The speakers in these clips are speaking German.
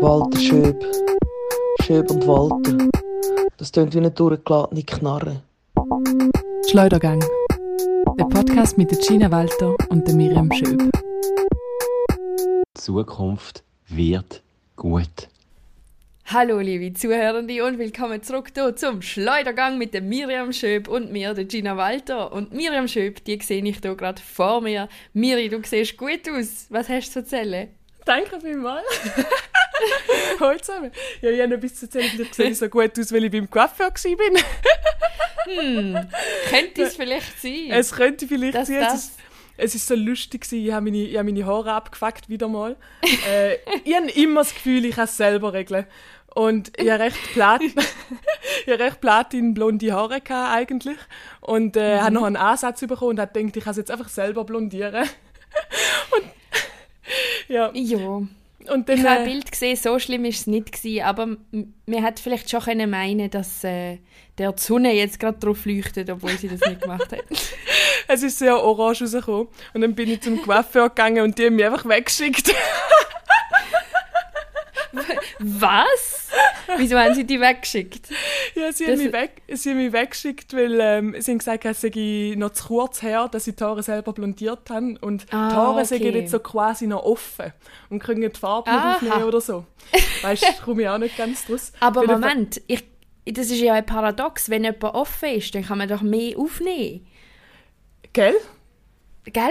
Walter Schöb. Schöb und Walter. Das tönt wie eine durchgeladene Knarre. Schleudergang. Der Podcast mit der Gina Walter und der Miriam Schöb. Die Zukunft wird gut. Hallo liebe Zuhörende und willkommen zurück hier zum Schleudergang mit dem Miriam Schöb und mir, der Gina Walter. Und Miriam Schöb, die sehe ich hier gerade vor mir. Miri, du siehst gut aus. Was hast du zu erzählen? Danke vielmals. Hallo zusammen. Ja, ich habe noch etwas zu erzählen. Vielleicht sehe ich so gut aus, weil ich beim Coiffeur war. Hm, könnte es vielleicht sein? Es könnte vielleicht dass sein. das Es war so lustig, gewesen. ich habe meine, ich habe meine Haare abgefuckt, wieder mal. äh, ich habe immer das Gefühl, ich kann es selber regeln. Und ich habe recht, Plat ich habe recht platin-blonde Haare gehabt, eigentlich. Und äh, habe noch einen Ansatz bekommen und habe gedacht, ich kann es jetzt einfach selber blondieren. und, ja. ja. Und dann, Ich habe ein äh, Bild gesehen, so schlimm war es nicht, gewesen, aber man hätte vielleicht schon können meinen dass äh, der die Sonne jetzt gerade drauf leuchtet, obwohl sie das nicht gemacht hat. es ist sehr orange rausgekommen. Und dann bin ich zum Coiffeur gegangen und die haben mich einfach weggeschickt. Was? Wieso haben sie die weggeschickt? Ja, sie, Das- haben mich, weg, sie haben mich weggeschickt, weil ähm, sie haben gesagt, es sei noch zu kurz her, dass sie die Haare selber blondiert haben. Und Ah, die Haare sind okay. jetzt so quasi noch offen und können die Farbe nicht aufnehmen oder so. Weißt du, komme ich auch nicht ganz draus. Aber Fall- Moment, ich, das ist ja ein Paradox. Wenn jemand offen ist, dann kann man doch mehr aufnehmen. Gell? Gell?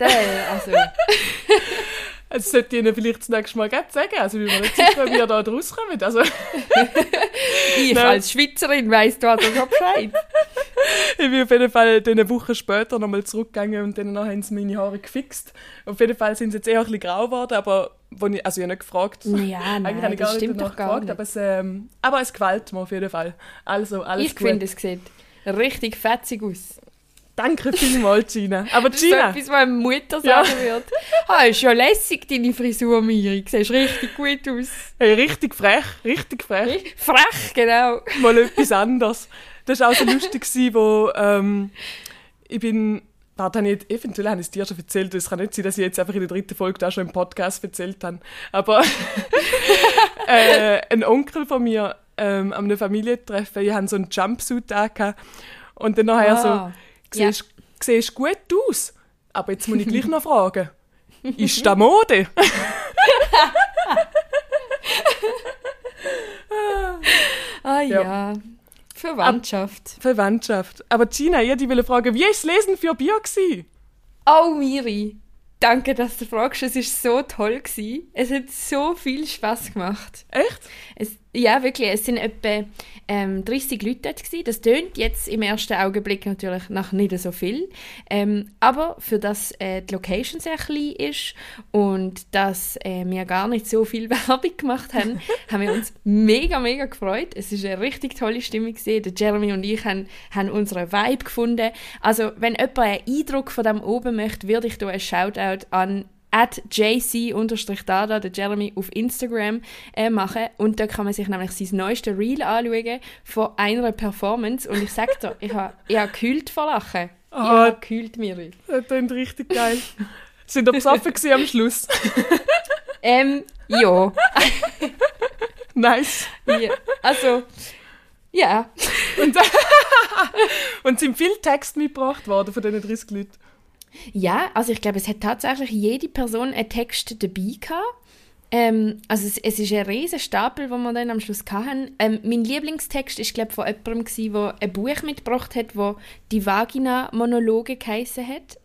Also, Das sollte ihnen vielleicht das nächste Mal sagen. Also, mir nicht sicher, wie ihr da rauskommt. Also, ich Nein. als Schweizerin weiss da schon Bescheid. ich bin auf jeden Fall eine Woche später nochmal zurückgegangen und dann haben sie meine Haare gefixt. Auf jeden Fall sind sie jetzt eher ein bisschen grau geworden, aber wo ich, also ich habe nicht gefragt. Ja, nein, Eigentlich habe ich gar nicht stimmt danach doch gar gefragt, nicht. aber es, ähm, aber es gefällt mir auf jeden Fall. Also, alles Ich finde, es sieht richtig fetzig aus. Danke vielmals, Gina. Aber Das ist so Gina, etwas, was Mutter Ja. sagen würde. Ah, ist ja lässig, deine Frisur, Miri. Du siehst richtig gut aus. hey, richtig frech, richtig frech. Frech, genau. Mal etwas anderes. Das war auch so lustig, wo ähm, ich bin... Warte, habe ich eventuell habe ich es dir schon erzählt. Es kann nicht sein, dass ich jetzt einfach in der dritten Folge da schon im Podcast erzählt habe. Aber äh, ein Onkel von mir ähm, an einem Familientreffen, ich hatte so einen Jumpsuit angehabt. Und dann nachher so... Ah, siehst, siehst gut aus. Aber jetzt muss ich gleich noch fragen. Ist das Mode? Ah Ja. ja. Verwandtschaft. Verwandtschaft. Aber Gina, ich wollte fragen, wie war das Lesen für Bier? Gewesen? Oh, Miri. Danke, dass du fragst. Es war so toll. Gewesen. Es hat so viel Spaß gemacht. Echt? Es, ja, wirklich. Es sind etwa ähm, 30 Leute dort. Gewesen. Das tönt jetzt im ersten Augenblick natürlich nach nicht so viel. Ähm, aber für das äh, die Location sehr klein ist und dass äh, wir gar nicht so viel Werbung gemacht haben, haben wir uns mega, mega gefreut. Es ist eine richtig tolle Stimmung. Gewesen. Der Jeremy und ich haben, haben unseren Vibe gefunden. Also, wenn jemand einen Eindruck von dem oben möchte, würde ich hier einen Shoutout an at jc-dada, der Jeremy, auf Instagram äh, machen. Und da kann man sich nämlich sein neuestes Reel anschauen von einer Performance. Und ich sag dir, ich habe ich ha gekühlt vor Lachen. Ich Ah. habe gekühlt, Miri. Das klingt richtig geil. Sind ihr besoffen am Schluss? Ähm, ja. nice. ja. Also, ja. Und sind viel Text mitgebracht worden von diesen 30 Leuten? Ja, also ich glaube, es hat tatsächlich jede Person einen Text dabei gehabt. Ähm, also es, es ist ein riesen Stapel, den wir dann am Schluss hatten. Ähm, mein Lieblingstext ist glaube von jemandem gewesen, der ein Buch mitgebracht hat, wo die Vagina-Monologe geheissen hat.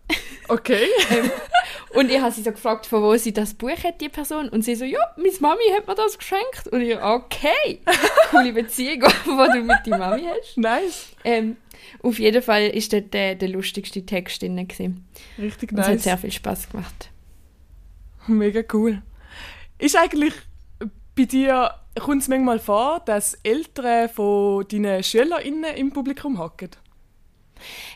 Okay. Und ich habe sie so gefragt, von wo sie das Buch hat, die Person. Und sie so, ja, meine Mami hat mir das geschenkt. Und ich, okay, coole Beziehung, die du mit deiner Mami hast. Nice. Ähm, auf jeden Fall ist dort der, der lustigste Text drin. gewesen. Richtig Und Es hat nice. sehr viel Spaß gemacht. Mega cool. Ist eigentlich bei dir, kommt es manchmal vor, dass Eltern von deinen SchülerInnen im Publikum hocken?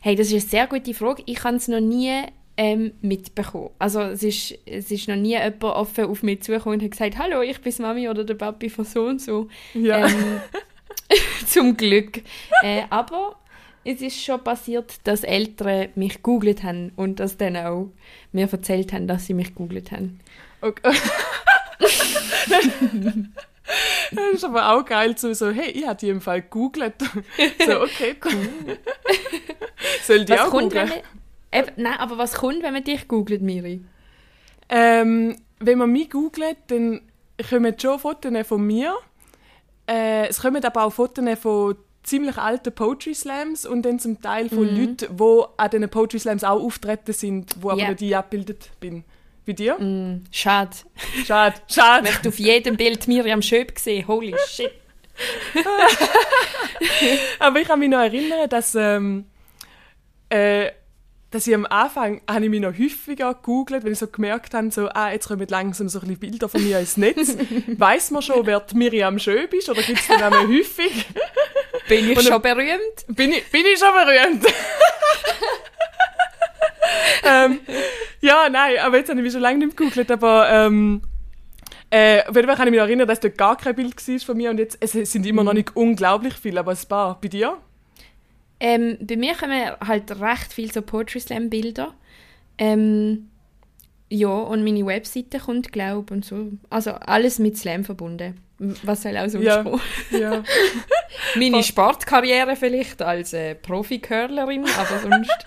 Hey, das ist eine sehr gute Frage. Ich habe es noch nie ähm, mitbekommen. Also es ist, es ist noch nie jemand offen auf mich zugekommen und hat gesagt, hallo, ich bin Mami oder der Papi von so und so. Ja. Ähm, zum Glück. Äh, aber es ist schon passiert, dass Eltern mich googelt haben und dass dann auch mir erzählt haben, dass sie mich googelt haben. Okay. das ist aber auch geil, so, so hey, ich habe die im Fall gegoogelt. So, okay, cool. Soll die Was auch kommt, googeln? man, eben, nein, aber was kommt, wenn man dich googelt, Miri? Ähm, wenn man mich googelt, dann kommen schon Fotos von mir. Äh, es kommen aber auch Fotos von ziemlich alten Poetry Slams und dann zum Teil von Leuten, die an diesen Poetry Slams auch auftreten sind, wo aber Ja. nicht ich abgebildet bin. Bei dir? Mm, schade. Schade, schade. Ich habe auf jedem Bild Miriam Schöp gesehen. Holy shit. Aber ich kann mich noch erinnern, dass, ähm, äh, dass ich am Anfang habe ich mich noch häufiger gegoogelt, wenn ich so gemerkt habe, so, ah, jetzt kommen langsam so ein bisschen Bilder von mir ins Netz. Weiß man schon, wer die Miriam Schöb ist oder gibt es den Namen häufig? Bin ich schon berühmt? Bin ich, bin ich schon berühmt? ähm, ja, nein, aber jetzt habe ich mich schon lange nicht gegoogelt, aber ähm, äh, auf jeden Fall kann ich mich erinnern, dass dort gar kein Bild war von mir und jetzt es sind immer noch nicht unglaublich viele, aber ein paar. Bei dir? Ähm, bei mir kommen halt recht viel so Poetry Slam Bilder. Ähm, ja, und meine Webseite kommt, glaube und so. Also alles mit Slam verbunden. Was soll auch sonst Ja. kommen? Ja. Meine Sportkarriere vielleicht als äh, Profi-Curlerin, aber sonst...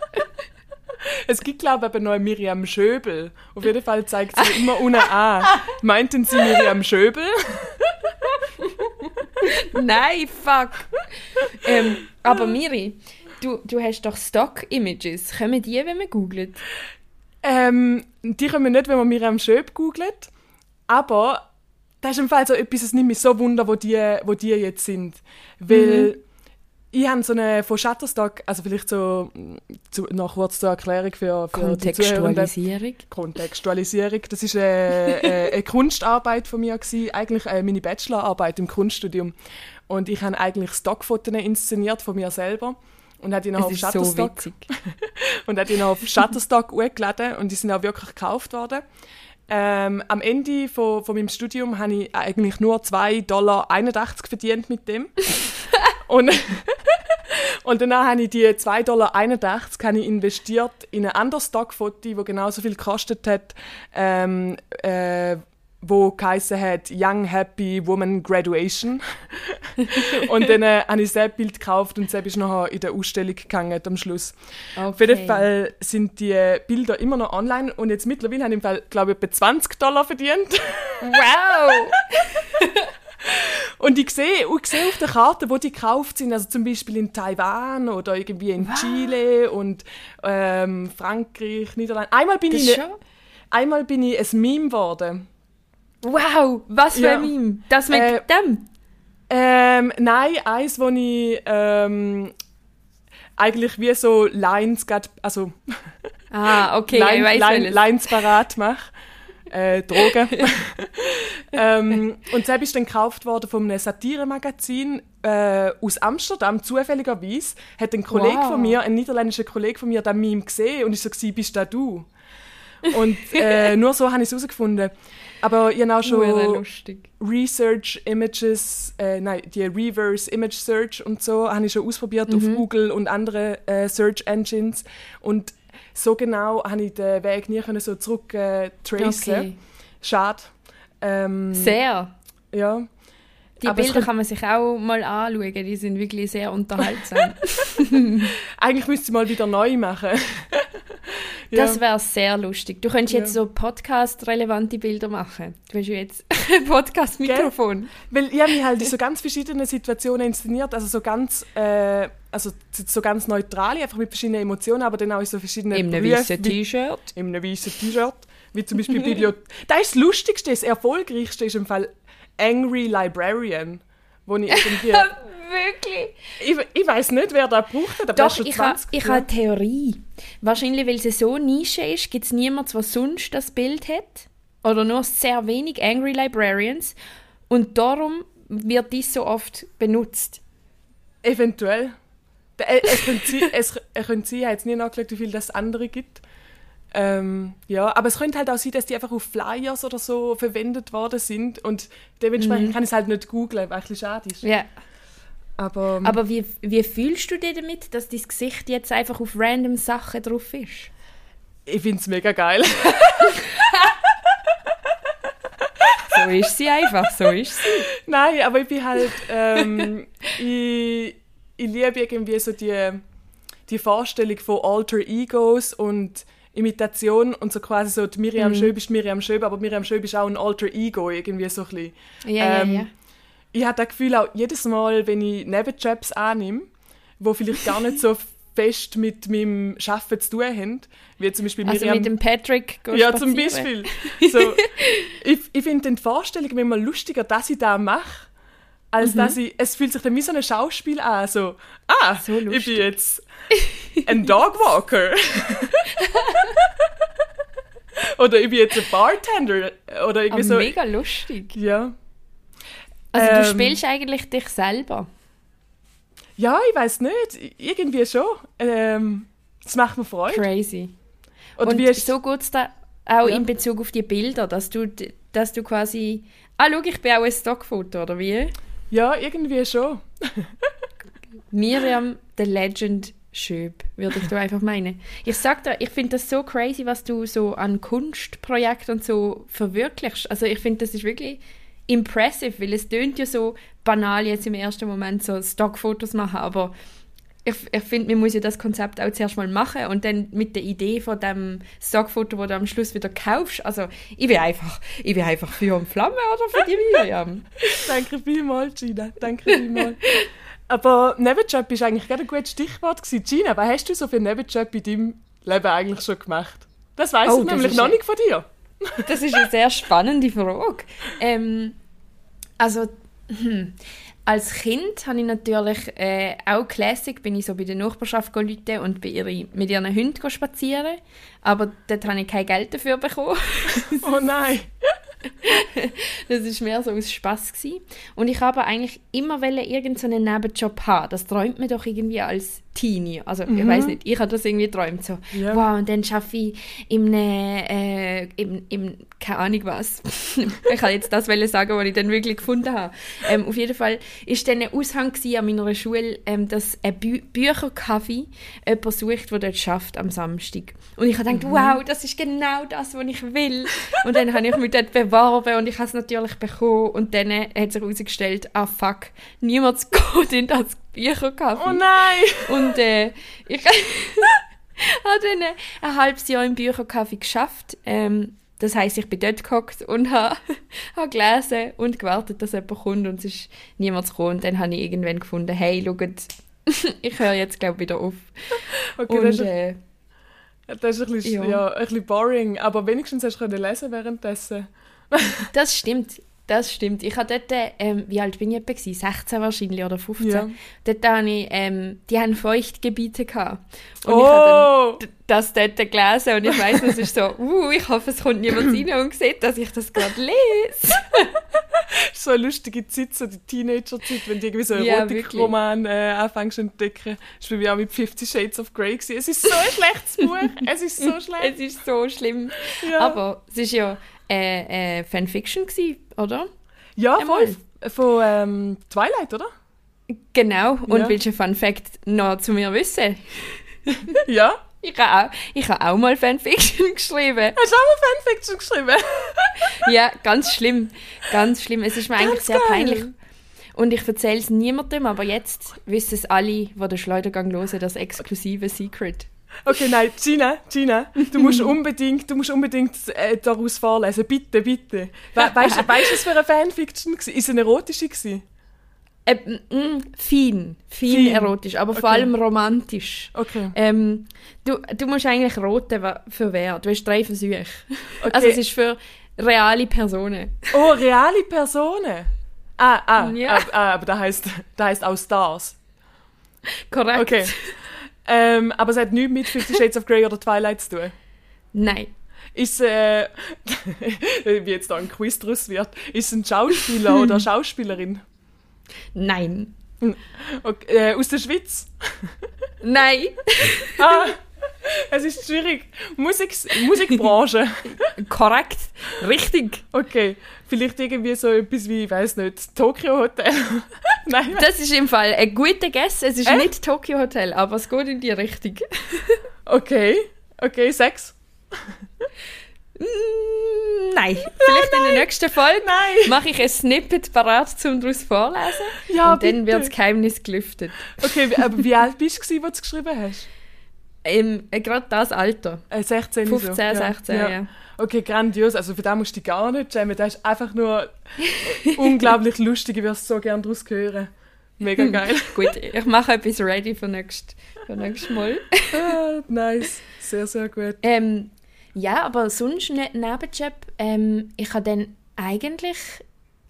Es gibt, glaube ich, eben noch Miriam Schöbel. Auf jeden Fall zeigt sie immer unten an. Meinten Sie Miriam Schöbel? Nein, fuck! ähm, aber Miri, du, du hast doch Stock-Images. Kommen die, wenn man googelt? Ähm, die kommen nicht, wenn man Miriam Schöb googelt. Aber das ist im Fall so etwas, es nimmt mich so wunder, wo die, wo die jetzt sind. Weil ich habe so eine von Shutterstock, also vielleicht so zu, noch kurz zur Erklärung für, für. Kontextualisierung. Kontextualisierung. Das ist eine, eine, eine Kunstarbeit von mir gewesen, eigentlich äh, meine Bachelorarbeit im Kunststudium. Und ich habe eigentlich Stockfotos inszeniert von mir selber und noch Es auf so Shutterstock witzig. und die noch auf Shutterstock hochgeladen und die sind auch wirklich gekauft worden. Ähm, am Ende von, von meinem Studium habe ich eigentlich nur 2,81 Dollar verdient mit dem. und, und danach habe ich die 2,81 Dollar ich investiert in ein anderes Stockfoto, das genauso viel gekostet hat, ähm, äh, wo geheißen hat Young Happy Woman Graduation. und dann äh, habe ich das Bild gekauft und das ist nachher in der Ausstellung gegangen am Schluss. Auf jeden Fall sind die Bilder immer noch online und jetzt mittlerweile habe ich im Fall, glaube ich, etwa 20 Dollar verdient. Wow! Und ich sehe, ich sehe auf der Karte, wo die gekauft sind, also zum Beispiel in Taiwan oder irgendwie in Chile und ähm, Frankreich, Niederlande. Einmal bin, Das ich, schon? einmal bin ich ein Meme geworden. Wow! Was für Ja. ein Meme? Das mit Äh, dem? Ähm, nein, eins, wo ich ähm, eigentlich wie so Lines, grad, also Ah, okay, ja, ich Line, weiß Line. Lines parat mache. Äh, Drogen. ähm, und selbst ist dann gekauft worden von einem Satire-Magazin äh, aus Amsterdam, zufälligerweise. Hat ein Kollege Wow. von mir, ein niederländischer Kollege von mir, das Meme gesehen und ist so gewesen, bist da du? Und äh, nur so habe ich es herausgefunden. Aber Hure schon. Research Images, äh, nein, die Reverse Image Search und so habe ich schon ausprobiert auf Google und andere äh, Search Engines und so genau habe ich den Weg nie können so zurück äh, tracen. Okay. Schade. Ähm, Sehr. ja. Die Aber Bilder kann man sich auch mal anschauen, die sind wirklich sehr unterhaltsam. Eigentlich müsste ich mal wieder neu machen. Das wäre sehr lustig. Du könntest jetzt Ja. so Podcast-relevante Bilder machen. Du hast ja jetzt Podcast-Mikrofon. Weil ich habe mich halt in so ganz verschiedenen Situationen inszeniert, also so ganz, äh, also so ganz neutral, einfach mit verschiedenen Emotionen, aber dann auch in so verschiedenen In einem weißen T-Shirt. in einem weißen T-Shirt, wie zum Beispiel Bibliothek. das ist das Lustigste, das Erfolgreichste ist im Fall Angry Librarian, wo ich irgendwie... Wirklich? ich ich weiß nicht, wer da gebraucht hat, aber Doch, schon ich habe 20 ich ha eine Theorie. Wahrscheinlich, weil sie so Nische ist, gibt es niemanden, der sonst das Bild hat. Oder nur sehr wenig Angry Librarians. Und darum wird dies so oft benutzt. Eventuell. Es könnte sein, es, es könnte sein, ich habe jetzt nie nachgeschaut, wie viel das andere gibt. Ähm, ja, aber es könnte halt auch sein, dass die einfach auf Flyers oder so verwendet worden sind und dementsprechend kann ich es halt nicht googlen, weil es ein bisschen schade ist. Ja. Aber, ähm, Aber wie, wie fühlst du dich damit, dass dein Gesicht jetzt einfach auf random Sachen drauf ist? ich finde es mega geil. So ist sie einfach, so ist sie. Nein, aber ich bin halt, ähm, ich, ich liebe irgendwie so die, die Vorstellung von Alter Egos und Imitation und so quasi so, die Mhm. Miriam Schöb ist Miriam Schöb, aber Miriam Schöb ist auch ein Alter Ego, irgendwie so ein bisschen. Ja, Ähm, ja, ja. Ich habe das Gefühl auch jedes Mal, wenn ich Nebenjobs annehme, wo vielleicht gar nicht so fest mit meinem Arbeiten zu tun haben, wie zum Beispiel Also Miriam... mit dem Patrick Ja, zum. Beispiel. So, ich ich finde die Vorstellung immer lustiger, dass ich das mache, als dass ich, es fühlt sich dann wie so ein Schauspiel an, so, ah, So ich bin jetzt ein Dogwalker. oder ich bin jetzt ein Bartender. Oder irgendwie Aber so. mega lustig. Ja. Also du Ähm, spielst eigentlich dich selber. ja, ich weiß nicht, irgendwie schon. Ähm, das macht mir Freude. Crazy. Oder Und ist so geht es da auch Ja. in Bezug auf die Bilder, dass du, dass du quasi... Ah, schau, ich bin auch ein Stockfoto, oder wie? Ja, irgendwie schon. Miriam, the Legend Schöb, würde ich da einfach meinen. Ich sag dir, ich finde das so crazy, was du so an Kunstprojekten und so verwirklichst. Also ich finde, das ist wirklich impressive, weil es tönt ja so banal jetzt im ersten Moment so Stockfotos machen, aber ich, ich finde, man muss ja das Konzept auch zuerst mal machen und dann mit der Idee von dem Stockfoto, wo du am Schluss wieder kaufst. Also ich bin einfach, ich bin einfach für und Flamme oder für die Miriam. Danke vielmals, Gina. Danke vielmals. Aber Nebenjob ist eigentlich gerade ein gutes Stichwort gewesen. Gina, was hast du so für Nebenjob in deinem Leben eigentlich schon gemacht? Das weiß Oh, ich das nämlich noch ein- nicht von dir. Das ist eine sehr spannende Frage. Ähm, also, hm, als Kind habe ich natürlich äh, auch Classic, bin ich so bei der Nachbarschaft gelitten und bei ihre, mit ihren Hunden spazieren. Aber dort habe ich kein Geld dafür bekommen. Oh nein. Das war mehr so aus Spass gewesen. Und ich habe eigentlich immer irgendeinen Nebenjob haben. Das träumt man doch irgendwie als Teenie. Also ich weiß nicht, ich habe das irgendwie geträumt. So, Ja. wow, und dann schaffe ich im, äh, im, im keine Ahnung was. ich kann jetzt das sagen, was ich dann wirklich gefunden habe. Ähm, auf jeden Fall ist dann ein Aushang an meiner Schule, ähm, dass ein Bü Bücherkaffee jemand sucht, der dort schafft am Samstag. Und ich habe gedacht, wow, das ist genau das, was ich will. Und dann habe ich mich dort beworben und ich habe es natürlich bekommen. Und dann äh, hat sich herausgestellt, ah fuck, niemand geht in das Bücherkaffee. Oh nein. Und äh, ich habe dann äh, ein halbes Jahr im Bücherkaffee geschafft. Ähm, das heisst, ich bin dort gehockt und habe, habe gelesen und gewartet, dass jemand kommt und es ist niemand gekommen. Und dann habe ich irgendwann gefunden, hey, schaut, ich höre jetzt, glaube ich, wieder auf. Okay, Und das, ist, äh, das ist ein bisschen, ja. ja. ein bisschen boring, aber wenigstens hast du lesen währenddessen. das stimmt. Das stimmt. Ich habe dort, ähm, wie alt bin ich etwa? gewesen? 16 wahrscheinlich oder 15. Ja. Dort habe ich, ähm, die haben Feuchtgebiete gehabt. Und ich habe Oh! das dort gelesen und ich weiss, es ist so, uh, ich hoffe, es kommt niemand rein und sieht, dass ich das gerade lese. so eine lustige Zeit, so die Teenager-Zeit, wenn du irgendwie so einen Ja, Erotikroman äh, anfängst zu entdecken. Das war bei mir auch mit Fifty Shades of Grey. Gewesen. Es ist so ein schlechtes Buch. Es ist so schlecht. Es ist so schlimm. Ja. Aber es ist ja äh, äh, Fanfiction gewesen, oder? ja, Einmal. voll. Von ähm, Twilight, oder? Genau. Und Ja. willst du einen Fun Fact noch zu mir wissen? Ja. Ich habe auch, ich habe auch mal Fanfiction geschrieben. Hast du auch mal Fanfiction geschrieben? Ja, ganz schlimm. Ganz schlimm. Es ist mir eigentlich sehr geil. peinlich. Und ich erzähle es niemandem, aber jetzt wissen es alle, die den Schleudergang hören, das exklusive Secret. Okay, nein, Gina, Gina, du musst unbedingt, du musst unbedingt äh, daraus vorlesen. Bitte, bitte. We weißt du, was für eine Fanfiction war? Ist es eine erotische? Gewesen? Äh, mm, fein. Fein Fein. erotisch, aber vor Okay. allem romantisch. Okay. Ähm, du, du musst eigentlich roten für wer. Du hast drei Versuche. okay. Also es ist für reale Personen. oh, reale Personen. Ah, ah, Ja. ah, ah aber da heißt, da heißt auch Stars. Korrekt? Okay. Ähm, aber es hat nichts mit Fifty Shades of Grey oder Twilight zu tun. Nein. Ist, äh, wie jetzt da ein Quiz draus wird, ist es ein Schauspieler oder Schauspielerin? Nein. Okay, äh, aus der Schweiz? Nein. Ah, Es ist schwierig. Musik, Musikbranche. Korrekt. Richtig. Okay, vielleicht irgendwie so etwas wie, ich weiß nicht, Tokyo Hotel. Nein, Das ist im Fall ein guter Guess. Es ist Echt? nicht Tokyo Hotel, aber es geht in die Richtung. okay, okay, Sex. Mm, Nein. Vielleicht in der nächsten Folge Nein. mache ich ein Snippet parat, um daraus vorlesen. Ja, und dann bitte. wird das Geheimnis gelüftet. Okay, aber wie alt bist du, als du es geschrieben hast? Ähm, äh, Gerade das Alter. Äh, 16 15, so. 16, ja. Okay, grandios. Also für den musst du dich gar nicht schämen. Das ist einfach nur unglaublich lustig. Ich würde so gerne daraus hören. Mega geil. Gut, ich mache etwas ready für nächstes für nächstes Mal. ah, nice. Sehr, sehr gut. Ähm, ja, aber sonst nicht Nebenjob. Ähm, ich habe dann eigentlich...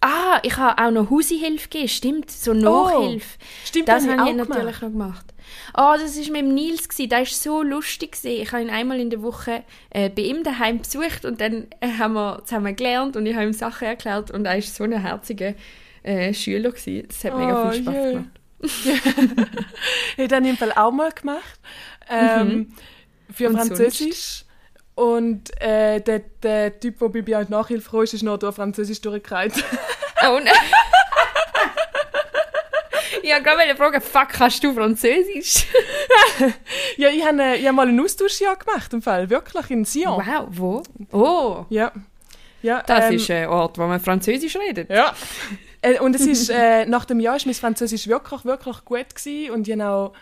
Ah, ich habe auch noch Hausihilfe gegeben, stimmt, so Nachhilfe. Stimmt, das habe ich habe ich auch natürlich gemacht. noch gemacht. Oh, das war mit dem Nils, der war so lustig. Ich habe ihn einmal in der Woche äh, bei ihm daheim besucht und dann äh, haben wir zusammen gelernt und ich habe ihm Sachen erklärt und er war so ein herziger äh, Schüler. Gewesen. Das hat mega Oh, viel Spaß je. gemacht. Ich dann im Fall auch mal gemacht. Ähm, Für Und Französisch. Und äh, der, der Typ, der bei mir halt Nachhilfe froh ist, ist noch durch Französisch durchgekriegt. Oh nein. ich wollte gerade fragen, fuck, kannst du Französisch? ja, ich habe äh, ich hab mal ein Austauschjahr gemacht, im Fall. Wirklich, in Sion. Wow, wo? Oh, Ja. ja das ähm, ist ein Ort, wo man Französisch redet. Ja. Äh, und es ist, äh, nach dem Jahr ist mein Französisch wirklich, wirklich gut gewesen. Und ich habe auch,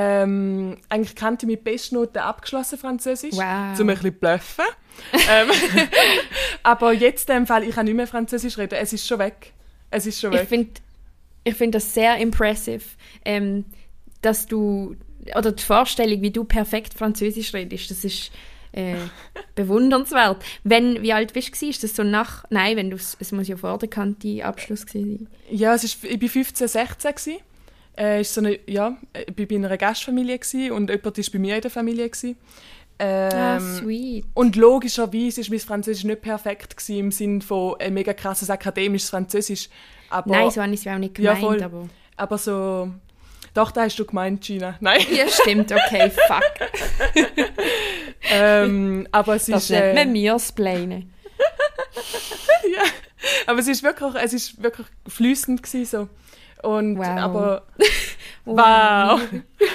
ähm, eigentlich kannte ich mit Bestnoten abgeschlossen Französisch. Wow. Zum ein bisschen bluffen. ähm, aber jetzt in dem Fall, ich kann nicht mehr Französisch reden. Es ist schon weg. Es ist schon Ich weg. finde ich find das sehr impressive, ähm, dass du, oder die Vorstellung, wie du perfekt Französisch redest, das ist äh, bewundernswert. Wenn, wie alt bist du? Ist das so nach, nein, wenn du, es muss ja vor der Kante Abschluss gewesen sein. Ja, es ist, ich war 15, 16. Gewesen. Äh, ist so eine, ja, ich war bei einer Gastfamilie gewesen, und jemand war bei mir in der Familie. Gewesen. Ähm, ah, sweet. Und logischerweise war mein Französisch nicht perfekt gewesen, im Sinne von ein mega krasses akademisches Französisch. Aber, Nein, so habe ich es auch nicht Ja, gemeint, voll. aber... aber so... Doch, da hast du gemeint, Gina. Nein. Ja, stimmt, okay, fuck. ähm, aber es Das ist... nennt Äh, man Mirsplainen. ja, aber es ist wirklich, es ist wirklich fließend gewesen, so. Und, Wow. aber... Oh. Wow.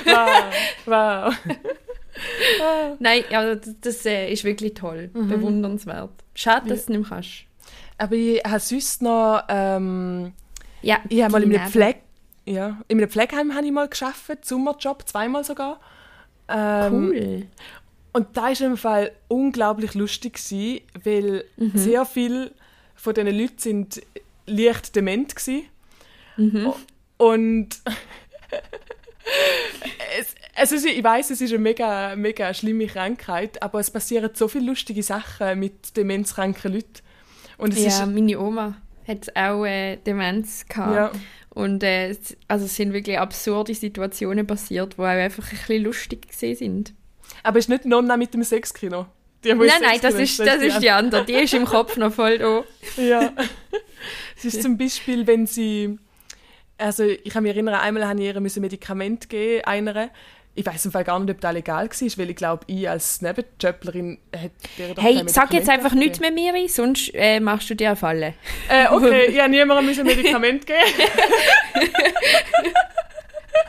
wow. Wow. Nein, ja, das, das äh, ist wirklich toll, bewundernswert. Schade, dass du es nicht mehr kannst. Aber ich habe sonst noch... Ähm, Ja, ich habe mal in einem Neben- Pfleg... Ja, in einem Pflegeheim habe ich mal geschafft, Sommerjob, zweimal sogar. Ähm, Cool. Und da war im Fall unglaublich lustig, gewesen, weil sehr viele von diesen Leuten sind leicht dement waren. O- Und es, es ist, ich weiß, es ist eine mega, mega schlimme Krankheit, aber es passieren so viele lustige Sachen mit demenzkranken Leuten. Und es Ja, ist, meine Oma hat auch äh, Demenz gehabt. ja, Und äh, es- also es sind wirklich absurde Situationen passiert, die auch einfach ein bisschen lustig gewesen sind. aber es ist nicht Nonna mit dem Sexkino. Die, Nein, nein, das ist, das ist die andere. Die ist im Kopf noch voll da. Ja. es ist zum Beispiel, wenn sie. Also, ich kann mich erinnern, einmal habe ich ihr müssen Medikament geben, einer. Ich weiß im Fall gar nicht, ob das legal war, weil ich glaube, ich als Nebenjöpplerin hätte Hey, sag jetzt einfach nichts mehr, Miri, sonst äh, machst du dir eine Falle. Äh, okay, ich habe niemandem müssen Medikament geben.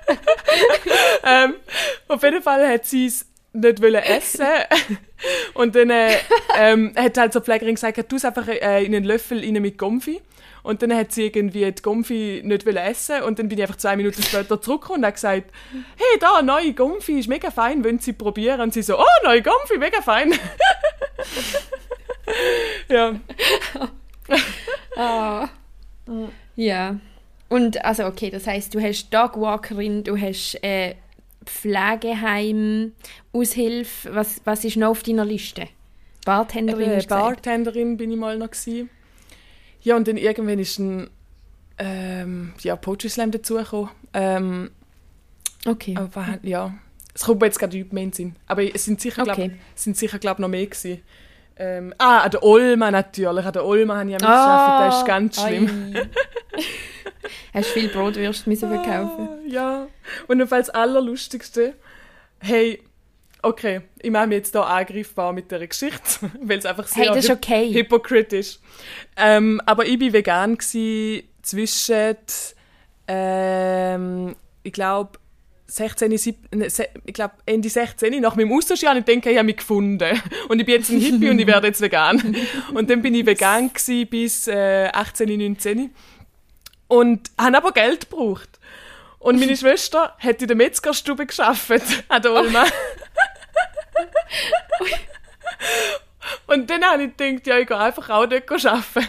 ähm, auf jeden Fall hat sie es nicht wollen essen und dann äh, ähm, hat halt so die Pflegerin gesagt, tu es einfach äh, in einen Löffel rein mit Gomfi und dann hat sie irgendwie die Gomfi nicht wollen essen und dann bin ich einfach zwei Minuten später zurückgekommen und habe gesagt, hey, da, neue Gomfi, ist mega fein, wollen Sie probieren? Und sie so, oh, neue Gomfi, mega fein. ja. Ah. Ja. Und also okay, das heißt, du hast Dogwalkerin, du hast äh, Pflegeheim, Aushilfe. Was, was ist noch auf deiner Liste? Bartenderin gesagt. Bartenderin bin ich mal noch gewesen. Ja, und dann irgendwann ist ein ähm, ja, Poetry Slam dazugekommen. Ähm, Okay. aber ja, es kommt mir jetzt gerade nicht mehr in den Sinn. Aber es sind sicher, Okay. glaub, es sind sicher glaub, noch mehr gewesen. Ähm, ah, an der Olma natürlich. An der Olma habe ich ja Ah, mitgearbeitet. Das ist ganz schlimm. Hast viel Brotwürste müssen verkaufen? Ah, ja. Und auf das Allerlustigste, hey, okay, ich mache mich jetzt hier angreifbar mit dieser Geschichte, weil es einfach Hey, sehr das ist hyp- okay. hypokritisch. Ähm, aber ich war vegan zwischen, ähm, ich glaube, 16, 17, ne, ich glaube Ende 16, nach meinem Austausch, und ich denke, ich habe mich gefunden. Und ich bin jetzt ein Hippie und ich werde jetzt vegan. Und dann bin ich vegan bis äh, 18, 19. Und habe aber Geld gebraucht. Und meine Schwester hat in der Metzgerstube geschafft an der Olma. Und dann habe ich gedacht, ja, ich gehe einfach auch dort arbeiten.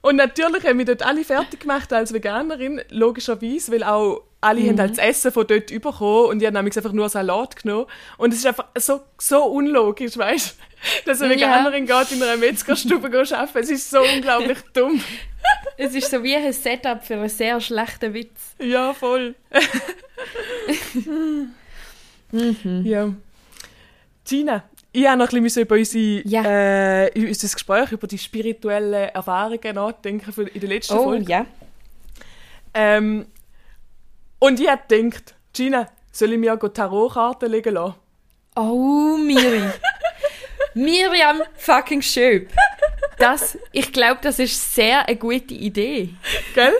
Und natürlich haben wir dort alle fertig gemacht als Veganerin, logischerweise, weil auch alle haben halt das Essen von dort bekommen und ich habe nämlich einfach nur Salat genommen. Und es ist einfach so, so unlogisch, weißt du, dass eine Ja. Veganerin geht in einer Metzgerstube arbeiten. Es ist so unglaublich dumm. Es ist so wie ein Setup für einen sehr schlechten Witz. Ja, voll. Ja. Gina, ich habe noch ein bisschen über unsere, Ja. äh, unser Gespräch über die spirituellen Erfahrungen nachdenken in der letzten Oh, Folge. ja. Ähm, und ich habe gedacht, Gina, soll ich mir Tarotkarten legen lassen? Oh, Miri. Miriam fucking Schöp. Das, ich glaube, das ist sehr eine gute Idee. Gell?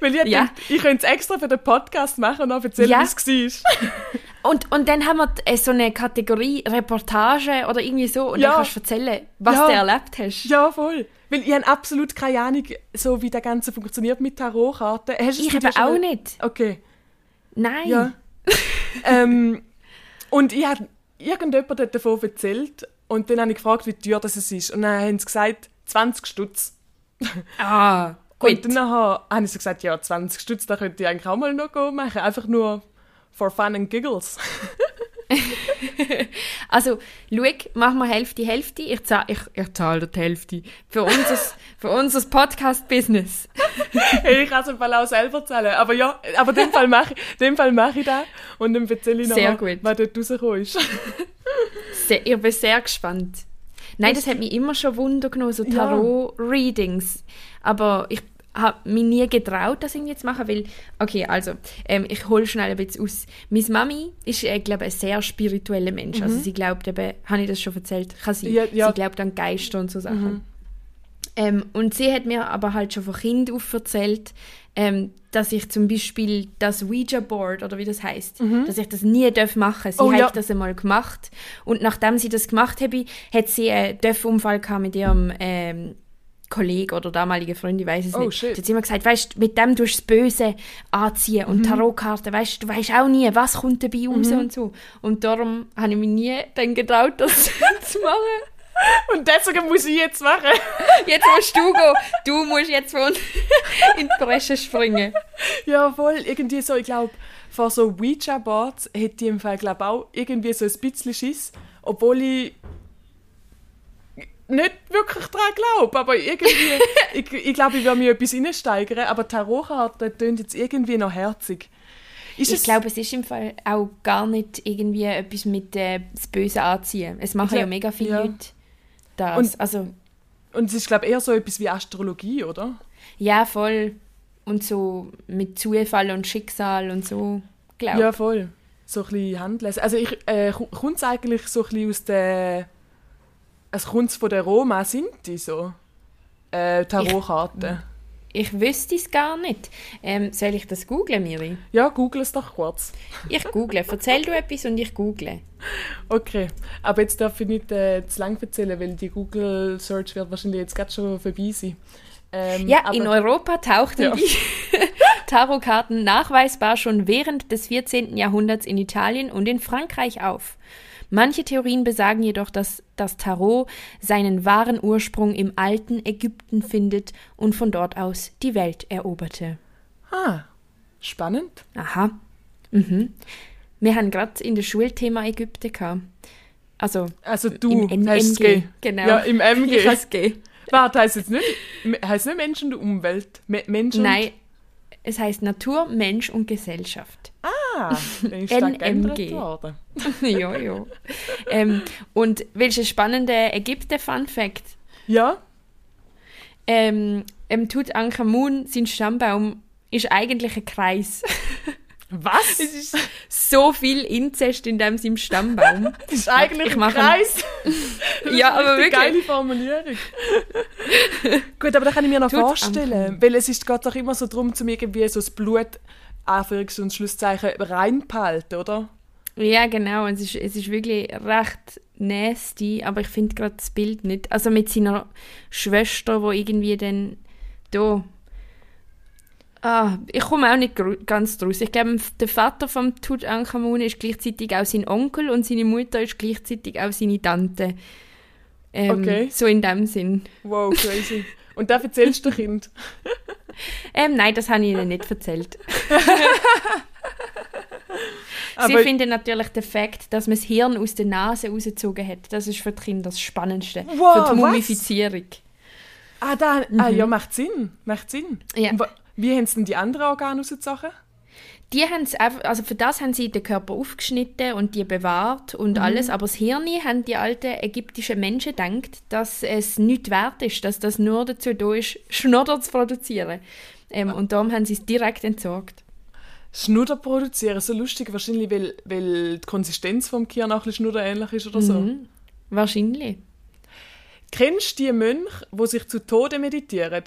Weil ich Ja. gedacht, ich könnte es extra für den Podcast machen und erzählen, Ja. wie es war. Und, und dann haben wir äh, so eine Kategorie Reportage oder irgendwie so und Ja. dann kannst du erzählen, was Ja. du erlebt hast. Ja, voll. Weil ich habe absolut keine Ahnung, so wie das Ganze funktioniert mit Tarotkarten. Hast Ich habe auch nicht. Okay. Nein. Ja. ähm, und ich habe irgendjemand davon erzählt und dann habe ich gefragt, wie teuer das ist. Und dann haben sie gesagt, 20 Stutz. Ah, Und gut. dann habe ich so gesagt, ja, 20 Stutz, da könnte ich eigentlich auch mal noch machen. Einfach nur for fun and giggles. Also, schau, machen wir Hälfte, Hälfte. Ich zahle ich, ich zahle die Hälfte. Für unser, für unser Podcast-Business. hey, ich kann es im Fall auch selber zahlen. Aber ja, aber in dem Fall mache ich, dem Fall mache ich das. Und dann erzähle ich Sehr noch, gut. was dort rausgekommen ist. Sehr, ich bin sehr gespannt. Nein, das hat mich immer schon Wunder genommen, so. Tarot-Readings. Aber ich habe mich nie getraut, das irgendwie zu machen, weil, okay, also, ähm, ich hole schnell ein bisschen aus. Meine Mami ist, äh, glaube ich, ein sehr spiritueller Mensch. Also sie glaubt eben, habe ich das schon erzählt? Kann sie. Mhm. Ja, ja. Mhm. Sie glaubt an Geister und so Sachen. Ähm, und sie hat mir aber halt schon von Kind auf erzählt, ähm, dass ich zum Beispiel das Ouija-Board, oder wie das heißt, dass ich das nie darf machen Sie Mhm. Oh, hat ja. das einmal gemacht. Und nachdem sie das gemacht habe, hat sie einen Dörfunfall gehabt mit ihrem ähm, Kollegen oder damaligen Freund, ich weiß es Oh, nicht. shit. Sie hat immer gesagt, weißt, mit dem tust du das Böse anziehen Mhm. und Tarotkarten, weißt, du weißt auch nie, was kommt dabei raus und so. Und darum habe ich mich nie dann getraut, das zu machen. Und deswegen muss ich jetzt machen. Jetzt musst du gehen. Du musst jetzt von in die Bresche springen. Ja, voll. Irgendwie so, ich glaube, vor so Ouija-Boards hätte ich im Fall, glaube auch irgendwie so ein bisschen Schiss. Obwohl ich nicht wirklich daran glaube, aber irgendwie, ich, ich glaube, ich würde mir etwas reinsteigern, aber Tarotkarten tönt jetzt irgendwie noch herzig. Ist Ich glaube, es ist im Fall auch gar nicht irgendwie etwas mit äh, das Böse anziehen. Es machen Ich ja glaub- mega viele ja. Leute das. Und- also, Und es ist, glaube eher so etwas wie Astrologie, oder? ja, voll. Und so mit Zufall und Schicksal und so, glaube Ja, voll. So ein bisschen Handlesen. Also ich, äh, kommt es eigentlich so ein bisschen aus der... Es kommt von der Roma Sinti, so? Äh, Tarotkarten. Ich wüsste es gar nicht. Ähm, soll ich das googlen, Miri? Ja, google es doch kurz. Ich google. Erzähl du etwas und ich google. Okay, aber jetzt darf ich nicht äh, zu lang erzählen, weil die Google-Search wird wahrscheinlich jetzt gerade schon vorbei sein. Ähm, Ja, in Europa tauchten Ja. die Tarotkarten nachweisbar schon während des 14. Jahrhunderts in Italien und in Frankreich auf. Manche Theorien besagen jedoch, dass das Tarot seinen wahren Ursprung im alten Ägypten findet und von dort aus die Welt eroberte. Ah, spannend. Aha. Mhm. Wir haben gerade in der Schule Thema Ägypten gehabt. Also Also du im N hast MG. G. Genau. Ja, im MG. Ich has G. Warte, heißt jetzt nicht, heißt nicht Menschen und Umwelt? Me Menschen Nein, es heißt Natur, Mensch und Gesellschaft. und... Ah, NMG. ja, ja. Ähm, und welcher spannende Ägypten-Fun-Fact? Ja, Ähm, ähm, Tutanchamun, sein Stammbaum, ist eigentlich ein Kreis. Was? Es ist so viel Inzest in dem seinem Stammbaum. Das ist eigentlich Ich ein mache- Kreis. ja, aber Eine wirklich. geile Formulierung. Gut, aber da kann ich mir noch Tut vorstellen, weil es ist geht doch immer so darum, zum irgendwie so das Blut, Anführungs- und Schlusszeichen, reinbehalten, oder? Ja, genau. Es ist, es ist wirklich recht nasty, aber ich finde gerade das Bild nicht. Also mit seiner Schwester, wo irgendwie dann da. Ah, ich komme auch nicht ganz draus. Ich glaube, der Vater von Tutanchamun ist gleichzeitig auch sein Onkel und seine Mutter ist gleichzeitig auch seine Tante. Ähm, Okay. So in dem Sinn. Wow, crazy. Und da erzählst du Kind. Ähm, nein, das habe ich ihnen nicht erzählt. Sie finden natürlich den Fakt, dass man das Hirn aus der Nase rausgezogen hat. Das ist für die Kinder das Spannendste. Wow, für die was? Mumifizierung. Ah, da, ah, ja, macht Sinn. Macht Sinn. Mhm. Ja. Wie haben sie denn die anderen Organe rausgezogen? Die haben also für das haben sie den Körper aufgeschnitten und die bewahrt und Mhm. alles. Aber das Hirn haben die alten ägyptischen Menschen gedacht, dass es nicht wert ist, dass das nur dazu da ist, Schnodder zu produzieren. Ähm, und darum haben sie es direkt entsorgt. Schnudder produzieren, so lustig, wahrscheinlich, weil, weil die Konsistenz vom Kirn auch ein bisschen schnudderähnlich ist oder so. Mhm. Wahrscheinlich. Kennst du die Mönche, die sich zu Tode meditieren?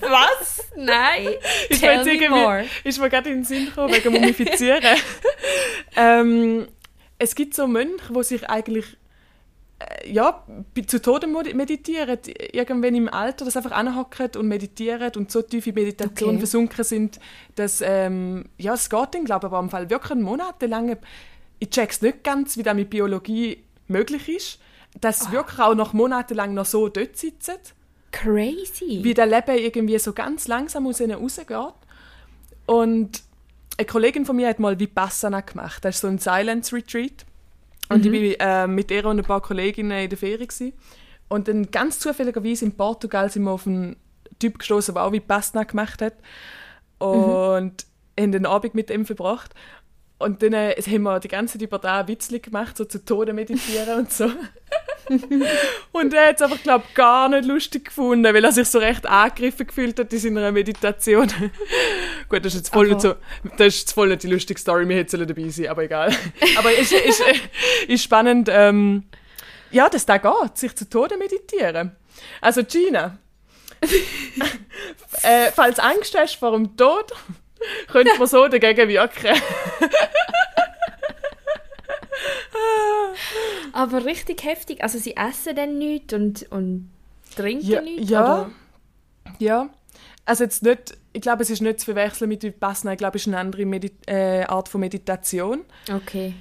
Was? Nein. Ist mir, Tell irgendwie- more. ist mir gerade in den Sinn gekommen, wegen Mumifizieren. ähm, es gibt so Mönche, die sich eigentlich äh, ja, zu Tode meditieren, irgendwann im Alter, das einfach anhocken und meditieren und so tief in Meditation Okay. versunken sind, dass, ähm, ja, es geht dann, glaube ich, aber am Fall wirklich monatelang, ich check's nicht ganz, wie das mit Biologie möglich ist, dass Ah. sie wirklich auch noch monatelang noch so dort sitzen Crazy. wie der Leben irgendwie so ganz langsam aus ihnen rausgeht. Und eine Kollegin von mir hat mal Vipassana gemacht. Das ist so ein Silence Retreat. Und ich war äh, mit ihr und ein paar Kolleginnen in der Ferien. Gewesen. Und dann ganz zufälligerweise in Portugal sind wir auf einen Typ gestoßen, der auch Vipassana gemacht hat. Und haben den Abend mit ihm verbracht. Und dann äh, haben wir die ganze Zeit über da Witzli gemacht, so zu Tode meditieren und so. Und er hat es einfach, glaube ich, gar nicht lustig gefunden, weil er sich so recht angegriffen gefühlt hat in seiner Meditation. Gut, das ist jetzt voll, Aber- nicht, so, das ist jetzt voll nicht die lustige Story, wir hätten dabei sein aber egal. aber es ist, ist, ist spannend, ähm, ja, dass da geht, sich zu Tode meditieren. Also Gina, äh, falls Angst hast vor dem Tod, könnte man so dagegen wirken. Aber richtig heftig. Also sie essen dann nichts und, und trinken Ja, nichts? ja. Oder? Ja, also jetzt nicht, ich glaube, es ist nicht zu verwechseln mit Vipassana, ich glaube, es ist eine andere Medi äh, Art von Meditation. Okay.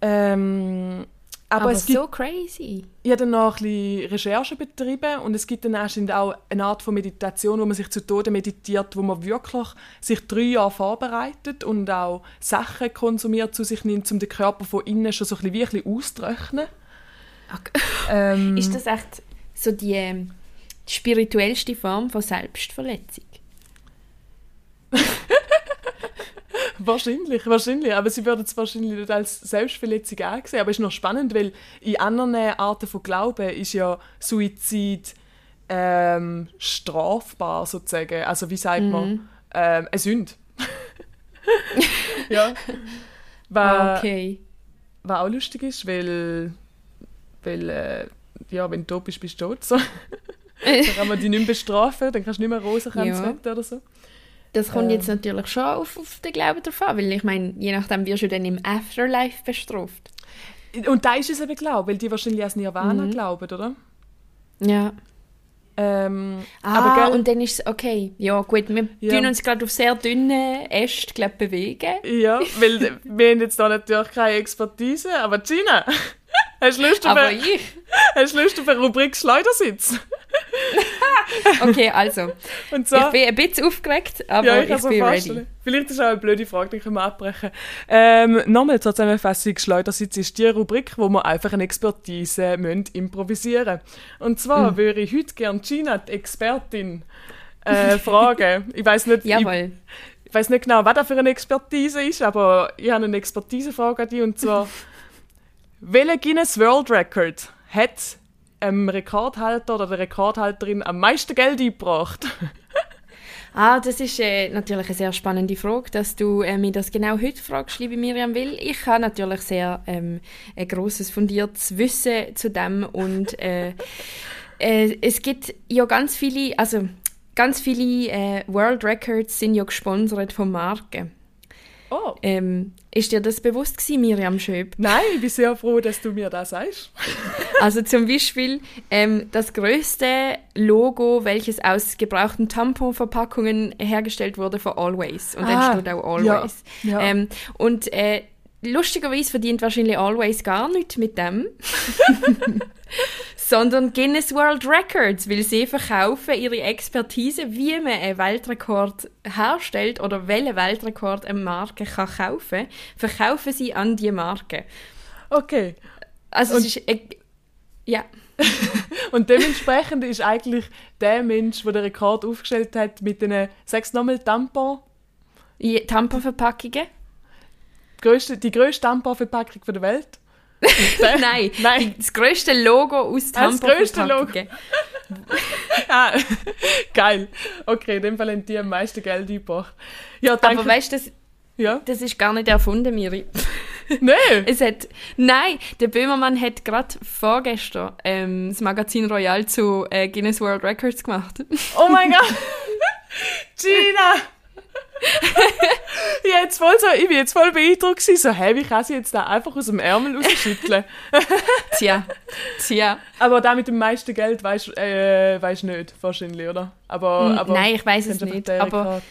Ähm, aber, Aber, es gibt, so crazy. ich habe dann noch ein bisschen Recherche betrieben und es gibt dann anscheinend auch eine Art von Meditation, wo man sich zu Tode meditiert, wo man wirklich sich drei Jahre vorbereitet und auch Sachen konsumiert, zu sich nimmt, um den Körper von innen schon so ein bisschen, wie ein bisschen auszutrocknen. Okay. Ähm, Ist das echt so die, ähm, die spirituellste Form von Selbstverletzung? Wahrscheinlich, wahrscheinlich. Aber sie würden es wahrscheinlich nicht als Selbstverletzung ansehen. Aber es ist noch spannend, weil in anderen Arten von Glauben ist ja Suizid ähm, strafbar, sozusagen. Also wie sagt man? Ähm, eine Sünde. ja. Was, okay. was auch lustig ist, weil, weil äh, ja, wenn du tot bist, bist du tot. So. dann kann man dich nicht mehr bestrafen, dann kannst du nicht mehr Rosenkranz Ja. oder so. Das kommt Ähm. jetzt natürlich schon auf, auf den Glauben drauf an, weil ich meine, je nachdem wirst du dann im Afterlife bestraft. Und da ist es eben Glaube, weil die wahrscheinlich als Nirvana Mhm. glauben, oder? Ja. Ähm, Ah, aber gell, und dann ist es okay. Ja, gut, wir Ja. tun uns gerade auf sehr dünnen Ästen glaub, bewegen. ja, weil wir haben jetzt da natürlich keine Expertise, aber Gina, hast du Lust auf, Aber eine, ich. hast du Lust auf eine Rubrik Schleudersitz? Okay, also. So, Ich bin ein bisschen aufgeregt, aber ja, ich, es mir bin vorstellen. ready. Vielleicht ist auch eine blöde Frage, dann können wir abbrechen. Ähm, Nochmal zur Zusammenfassung, Schleudersitz ist die Rubrik, wo wir einfach eine Expertise müssen improvisieren Und zwar Mhm. würde ich heute gerne Gina, die Expertin, äh, fragen. Ich weiß nicht, ich, Jawohl. Ich weiß nicht genau, was das für eine Expertise ist, aber ich habe eine Expertisefrage an dich und zwar: Welcher Guinness World Record hat dem Rekordhalter oder der Rekordhalterin am meisten Geld eingebracht? Ah, das ist äh, natürlich eine sehr spannende Frage, dass du äh, mir das genau heute fragst, liebe Miriam Will. Ich habe natürlich sehr ähm, ein großes fundiertes Wissen zu dem und äh, äh, es gibt ja ganz viele, also ganz viele äh, World Records sind ja gesponsert von Marken. Oh. Ähm, ist dir das bewusst gewesen, Miriam Schöb? Nein, ich bin sehr froh, dass du mir das sagst. Also zum Beispiel ähm, das größte Logo, welches aus gebrauchten Tamponverpackungen hergestellt wurde, von Always. Und dann Ah, steht auch Always. ja, ja. Ähm, und äh, lustigerweise verdient wahrscheinlich Always gar nichts mit dem. sondern Guinness World Records, weil sie verkaufen ihre Expertise, wie man einen Weltrekord herstellt oder welchen Weltrekord eine Marke kann kaufen, verkaufen sie an die Marke. Okay. Also Und- es ist, äh, ja. Und dementsprechend ist eigentlich der Mensch, der den Rekord aufgestellt hat, mit den sechs nochmal Tampon, Je- Tamponverpackungen? grösste, die grösste Tamponverpackung der Welt. Nein, Nein. Das grösste Logo aus Ah, das grösste Tamponverpackungen. Ah, geil. Okay, in dem Fall haben die am meisten Geld eingebracht. Ja, danke. Aber weißt du, das, ja. das ist gar nicht erfunden, Miri. Nein. Es hat, nein, der Böhmermann hat gerade vorgestern ähm, das Magazin Royal zu äh, Guinness World Records gemacht. Oh mein Gott. Gina. Ich, jetzt voll so, ich bin jetzt voll beeindruckt gewesen, so, hey, wie kann sie jetzt da einfach aus dem Ärmel rausschütteln? Tja, tja. aber da mit dem meisten Geld weißt äh, weißt nicht, wahrscheinlich, oder? Aber, aber nein, ich weiß es nicht, aber- Rekord.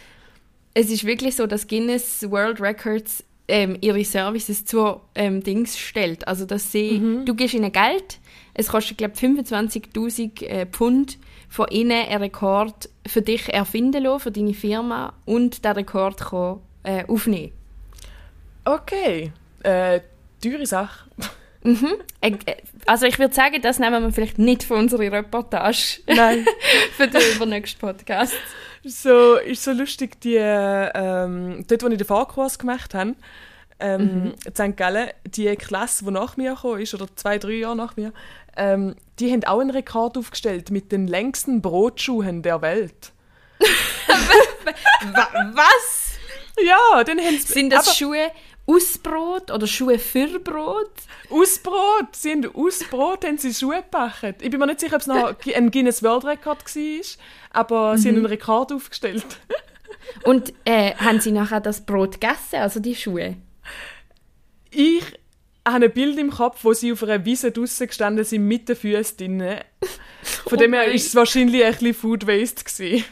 Es ist wirklich so, dass Guinness World Records ähm, ihre Services zu ähm, Dings stellt. Also, dass sie, Mhm. du gibst ihnen Geld, es kostet, glaube ich, 25.000 äh, Pfund, von ihnen einen Rekord für dich erfinden lassen, für deine Firma und den Rekord kann, äh, aufnehmen. Okay. Äh, teure Sache. Mhm. Äh, äh, Also ich würde sagen, das nehmen wir vielleicht nicht für unsere Reportage Nein. für den übernächsten Podcast. so, ist so lustig, die, ähm, dort, wo ich den Fahrkurs gemacht habe, ähm, in St. Gallen, die Klasse, die nach mir gekommen ist, oder zwei, drei Jahre nach mir, ähm, die haben auch einen Rekord aufgestellt mit den längsten Brotschuhen der Welt. Wa was? Ja, dann haben sie... Sind das aber Schuhe aus Brot oder Schuhe für Brot? aus Brot, sie haben aus Brot haben sie Schuhe gebacken. Ich bin mir nicht sicher, ob es noch ein Guinness World Record war, aber sie haben einen Rekord aufgestellt. Und äh, haben sie nachher das Brot gegessen, also die Schuhe? Ich habe ein Bild im Kopf, wo sie auf einer Wiese draussen gestanden sind, mit den Füßen drin. Von Oh dem her war es wahrscheinlich ein bisschen Food Waste. Gewesen.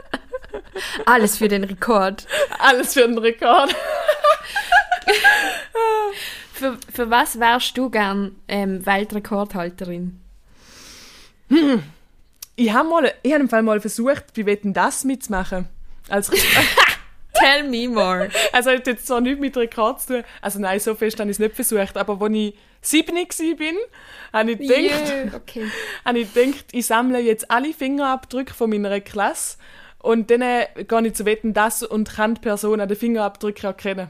Alles für den Rekord. Alles für einen Rekord. Für, für was wärst du gern ähm, Weltrekordhalterin? Ich habe mal, ich habe im Fall mal versucht, bei Wetten das mitzumachen. Als, Tell me more. also hat jetzt zwar nichts mit Rekord zu tun, also nein, so fest habe ich es nicht versucht, aber als ich 7 war, habe ich gedacht, Yeah, okay. habe ich gedacht, ich sammle jetzt alle Fingerabdrücke von meiner Klasse und dann gehe ich zu Wetten das und kann die Person an den Fingerabdrücken erkennen.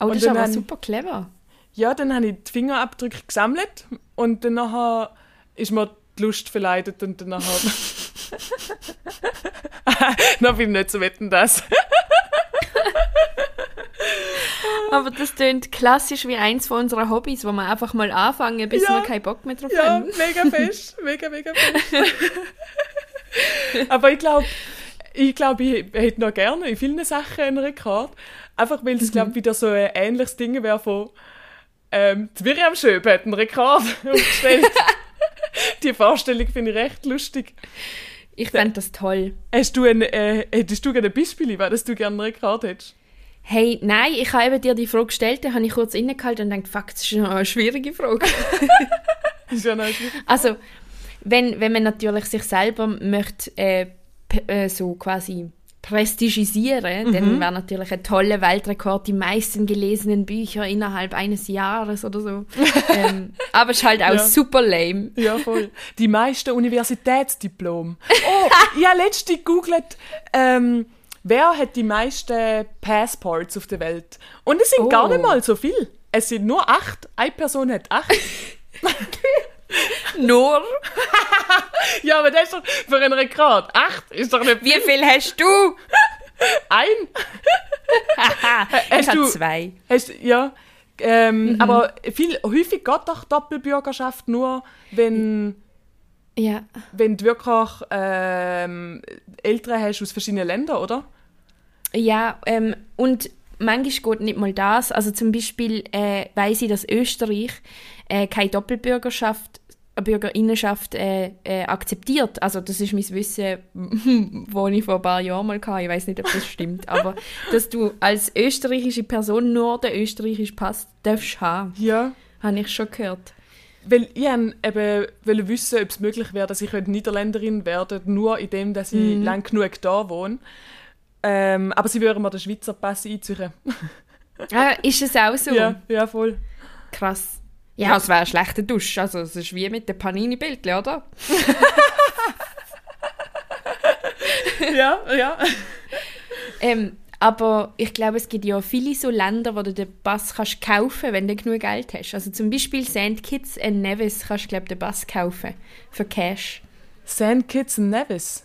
Oh, das ist dann aber haben- super clever. Ja, dann habe ich die Fingerabdrücke gesammelt und dann nachher ist mir die Lust verleitet und dann nachher... Noch bin ich nicht zu Wetten das. Aber das klingt klassisch wie eins von unseren Hobbys, wo wir einfach mal anfangen, bis Ja. wir keinen Bock mehr drauf Ja, haben. mega fest, mega, mega fest. Aber ich glaube, ich, glaub, ich hätte noch gerne in vielen Sachen einen Rekord. Einfach weil es, glaube wieder so ein ähnliches Ding wäre von ähm, die Miriam Schöb hat einen Rekord aufgestellt. Die Vorstellung finde ich recht lustig. Ich fände das toll. Hast du ein, äh, hättest du gerne ein Beispiel, was du gerne Rekord hättest? Hey, nein, ich habe eben dir die Frage gestellt, dann habe ich kurz innegehalten und gedacht, fuck, das ist eine schwierige Frage. Das ist ja noch schwierig. Also, wenn, wenn man natürlich sich selber möchte, äh, äh, so quasi prestigisieren, dann wäre natürlich ein toller Weltrekord die meisten gelesenen Bücher innerhalb eines Jahres oder so. ähm, aber es ist halt auch Ja. super lame. Ja, voll. Die meisten Universitätsdiplom. Oh, ich habe letztens gegoogelt, ähm, wer hat die meisten Passports auf der Welt? Und es sind Oh. gar nicht mal so viel. Es sind nur acht. Eine Person hat acht. Nur? Ja, aber das ist doch für einen Rekord. Acht ist doch nicht Wie viel hast du? ein. Ich Hast habe du- zwei. Hast, ja. Ähm, Mhm. Aber viel, häufig geht doch Doppelbürgerschaft nur, wenn, Ja. wenn du wirklich ähm, Eltern hast aus verschiedenen Ländern, oder? Ja, ähm, und manchmal geht nicht mal das. Also zum Beispiel äh, weiß ich, dass Österreich äh, keine Doppelbürgerschaft, Bürgerinnenschaft äh, äh, akzeptiert. Also das ist mein Wissen, wo ich vor ein paar Jahren mal hatte. Ich weiß nicht, ob das stimmt. aber dass du als österreichische Person nur den österreichischen Pass darfst haben, Ja. habe ich schon gehört. Weil ich eben wollte wissen, ob es möglich wäre, dass ich Niederländerin werde, nur indem dass ich Mhm. lang genug da wohne. Ähm, aber sie würden mir den Schweizer Pass einziehen. Ah, ist es auch so? Ja, ja, voll. Krass. Ja, es wäre ein schlechter Dusch. Also es ist wie mit den Panini-Bildchen, oder? ja, ja. Ähm, aber ich glaube, es gibt ja viele so Länder, wo du den Pass kannst kaufen wenn du genug Geld hast. Also zum Beispiel St. Kitts and Nevis kannst du, glaube den Pass kaufen. Für Cash. St. Kitts and Nevis.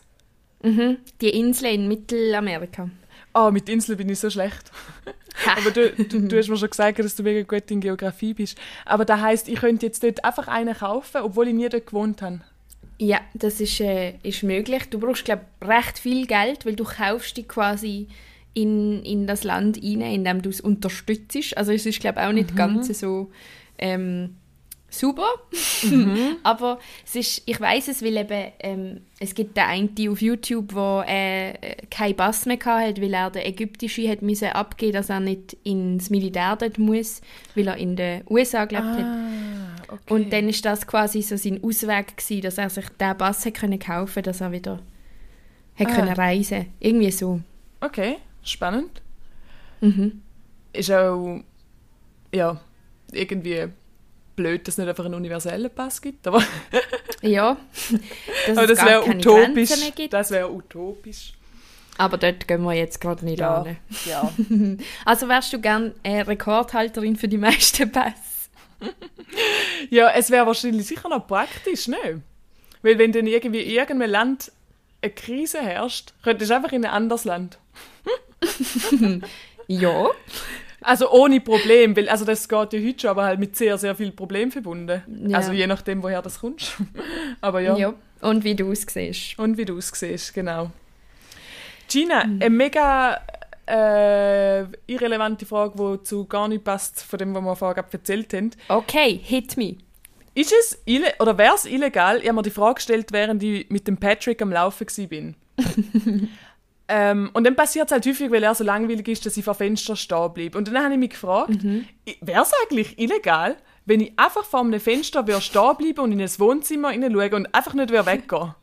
Mhm. Die Insel in Mittelamerika. Ah, mit Inseln bin ich so schlecht. Aber du, du, du hast mir schon gesagt, dass du mega gut in Geografie bist. Aber das heisst, ich könnte jetzt dort einfach einen kaufen, obwohl ich nie dort gewohnt habe. Ja, das ist, äh, ist möglich. Du brauchst, glaube recht viel Geld, weil du kaufst dich quasi in, in das Land rein, indem du es unterstützt. Also es ist, glaube auch nicht ganz so ähm, super. Aber es ist, ich weiß es, weil eben, ähm, es gibt den einen auf YouTube, der äh, keinen Pass mehr hatte, weil er den ägyptischen hat müssen abgeben, dass er nicht ins Militär dort muss, weil er in den USA gelebt hat. Ah, okay. Und dann ist das quasi so sein Ausweg gewesen, dass er sich den Pass hat können kaufen, dass er wieder hat Ah. können reisen. Irgendwie so. Okay, spannend. Mhm. Ist auch, ja, irgendwie blöd, dass es nicht einfach einen universellen Pass gibt. Aber, Ja. Dass aber das wäre utopisch. Das wäre utopisch. Aber dort gehen wir jetzt gerade nicht Ja, an. ja. Also wärst du gern äh, Rekordhalterin für die meisten Pässe? ja, es wäre wahrscheinlich sicher noch praktisch, ne? Weil wenn dann irgendwie in irgendeinem Land eine Krise herrscht, könntest du einfach in ein anderes Land. Ja. Also ohne Problem, weil also das geht ja heute schon, aber halt mit sehr, sehr viel Problem verbunden. Ja. Also je nachdem, woher das kommst. aber ja. ja. Und wie du aussiehst. Und wie du aussiehst, genau. Gina, Mhm. eine mega äh, irrelevante Frage, die zu gar nicht passt von dem, was wir vorher erzählt haben. Okay, hit me. Ist es ille oder wäre es illegal? Ich habe mir die Frage gestellt, während ich mit dem Patrick am Laufen war. ähm, und dann passiert es halt häufig, weil er so langweilig ist, dass ich vor Fenster stehen bleibe. Und dann habe ich mich gefragt, wäre es eigentlich illegal, wenn ich einfach vor einem Fenster stehen bleiben und in ein Wohnzimmer hineinschauen und einfach nicht weggehen?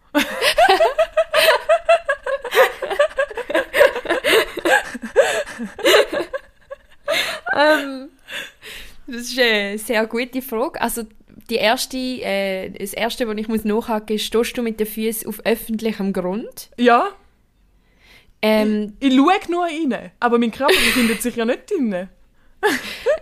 Das ist eine sehr gute Frage. Also die erste, äh, das erste, was ich muss nachhaken ist, stehst du mit den Füßen auf öffentlichem Grund? Ja, Ähm, ich schaue nur rein, aber mein Körper befindet sich ja nicht drin.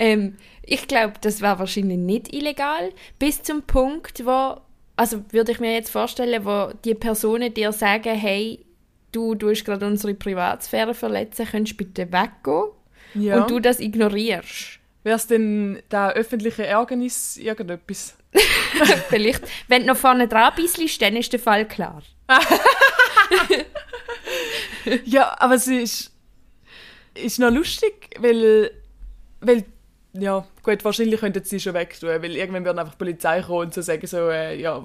ähm, ich glaube, das wäre wahrscheinlich nicht illegal, bis zum Punkt, wo, also würde ich mir jetzt vorstellen, wo die Personen dir sagen, hey, du tust gerade unsere Privatsphäre verletzen, könntest du bitte weggehen? Ja. Und du das ignorierst. Wäre es denn da öffentliche Ärgernis irgendetwas? Vielleicht, wenn du noch vorne dran bist, dann ist der Fall klar. Ja, aber es ist, ist noch lustig, weil, weil, ja, gut, wahrscheinlich könnten sie schon wegtun, weil irgendwann wird einfach die Polizei kommen und so sagen so, äh, ja,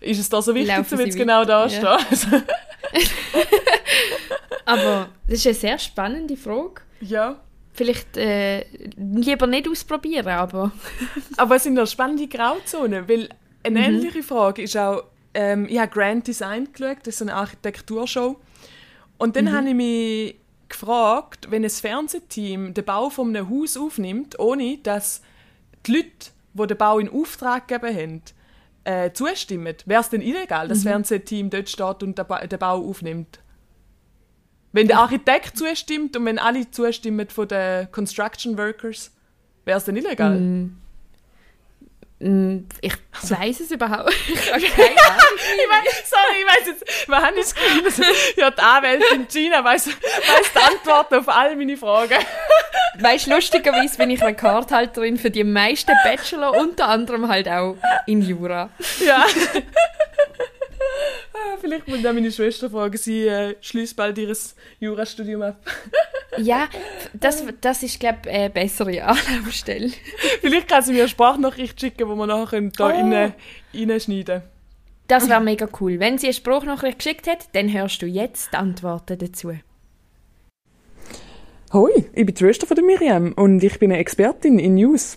ist es da so wichtig, Laufen um jetzt genau da stehen? ja. Also, Aber das ist eine sehr spannende Frage. ja. Vielleicht äh, lieber nicht ausprobieren, aber Aber es sind noch spannende Grauzonen, weil eine ähnliche Frage ist auch, ähm, ich habe Grand Design geschaut, das ist eine Architekturshow. Und dann habe ich mich gefragt, wenn ein Fernsehteam den Bau von einem Haus aufnimmt, ohne dass die Leute, die den Bau in Auftrag gegeben haben, äh, zustimmen, wäre es denn illegal, dass das Fernsehteam dort steht und den, ba den Bau aufnimmt? Wenn der Architekt zustimmt und wenn alle zustimmen von den Construction Workers, wäre es denn illegal? mm, ich weiß es überhaupt. Ich habe keine Ahnung. Ich, mein, habe ich das Gefühl, dass ja, die Anwältin Gina weiss die Antworten auf all meine Fragen. Weißt du, lustigerweise bin ich Rekordhalterin für die meisten Bachelor, unter anderem halt auch in Jura. Ja. Ah, Vielleicht muss ich auch meine Schwester fragen, sie äh, schließt bald ihr Jurastudium ab. Ja, das, das ist, glaube ich, eine bessere Anlaufstelle. Vielleicht kann sie mir eine Sprachnachricht schicken, wo wir nachher können da Oh. rein, reinschneiden können. Das wäre mega cool. Wenn sie eine Spruchnachricht geschickt hat, dann hörst du jetzt die Antworten dazu. Hoi, ich bin die Schwester von der Miriam und ich bin eine Expertin in News.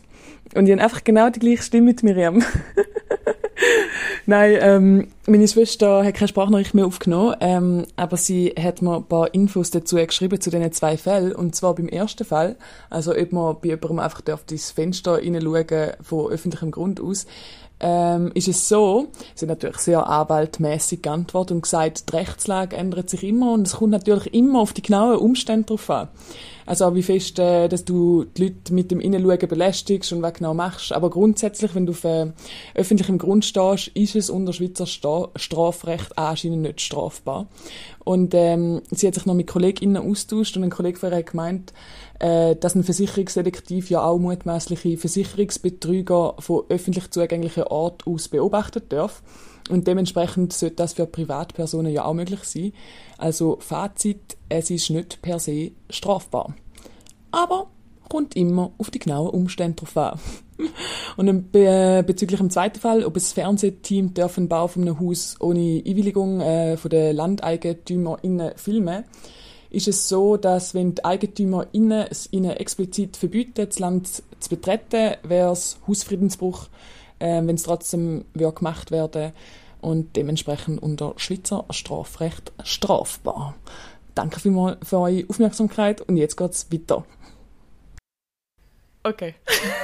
Und ich habe einfach genau die gleiche Stimme mit Miriam. Nein, ähm, meine Schwester hat keine Sprachnachricht mehr aufgenommen, ähm, aber sie hat mir ein paar Infos dazu geschrieben, zu diesen zwei Fällen. Und zwar beim ersten Fall, also ob man bei jemandem einfach darf ins Fenster hineinschauen von öffentlichem Grund aus, ähm, ist es so, sie hat natürlich sehr anwaltmäßig geantwortet und gesagt, die Rechtslage ändert sich immer und es kommt natürlich immer auf die genauen Umstände drauf an. Also wie fest, äh, dass du die Leute mit dem Innenschauen belästigst und was genau machst. Aber grundsätzlich, wenn du auf äh, öffentlichem Grund stehst, ist es unter Schweizer Sta Strafrecht anscheinend nicht strafbar. Und ähm, sie hat sich noch mit KollegInnen austauscht und ein Kollege von ihr hat gemeint, äh, dass ein Versicherungsdetektiv ja auch mutmaßliche Versicherungsbetrüger von öffentlich zugänglichen Ort aus beobachten darf. Und dementsprechend sollte das für Privatpersonen ja auch möglich sein. Also Fazit, es ist nicht per se strafbar. Aber kommt immer auf die genauen Umstände drauf an. Und be bezüglich dem zweiten Fall, ob das Fernsehteam den Bau von einem Haus ohne Einwilligung äh, von den LandeigentümerInnen filmen, ist es so, dass wenn die EigentümerInnen es ihnen explizit verbieten, das Land zu betreten, wäre es Hausfriedensbruch, äh, wenn es trotzdem gemacht werden und dementsprechend unter Schweizer Strafrecht strafbar. Danke vielmals für eure Aufmerksamkeit und jetzt geht's weiter. Okay.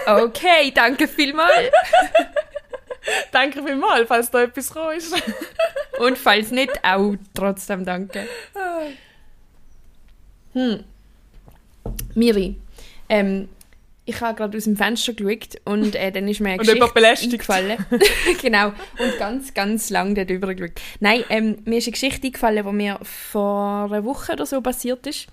Okay, danke vielmals. Danke vielmals, falls da etwas gekommen ist. Und falls nicht, auch trotzdem danke. Hm. Miri, ähm, ich habe gerade aus dem Fenster geschaut und äh, dann ist mir eine Und belästigt. eingefallen. genau. Und ganz, ganz lang darüber geschaut. Nein, ähm, mir ist eine Geschichte eingefallen, die mir vor einer Woche oder so passiert ist.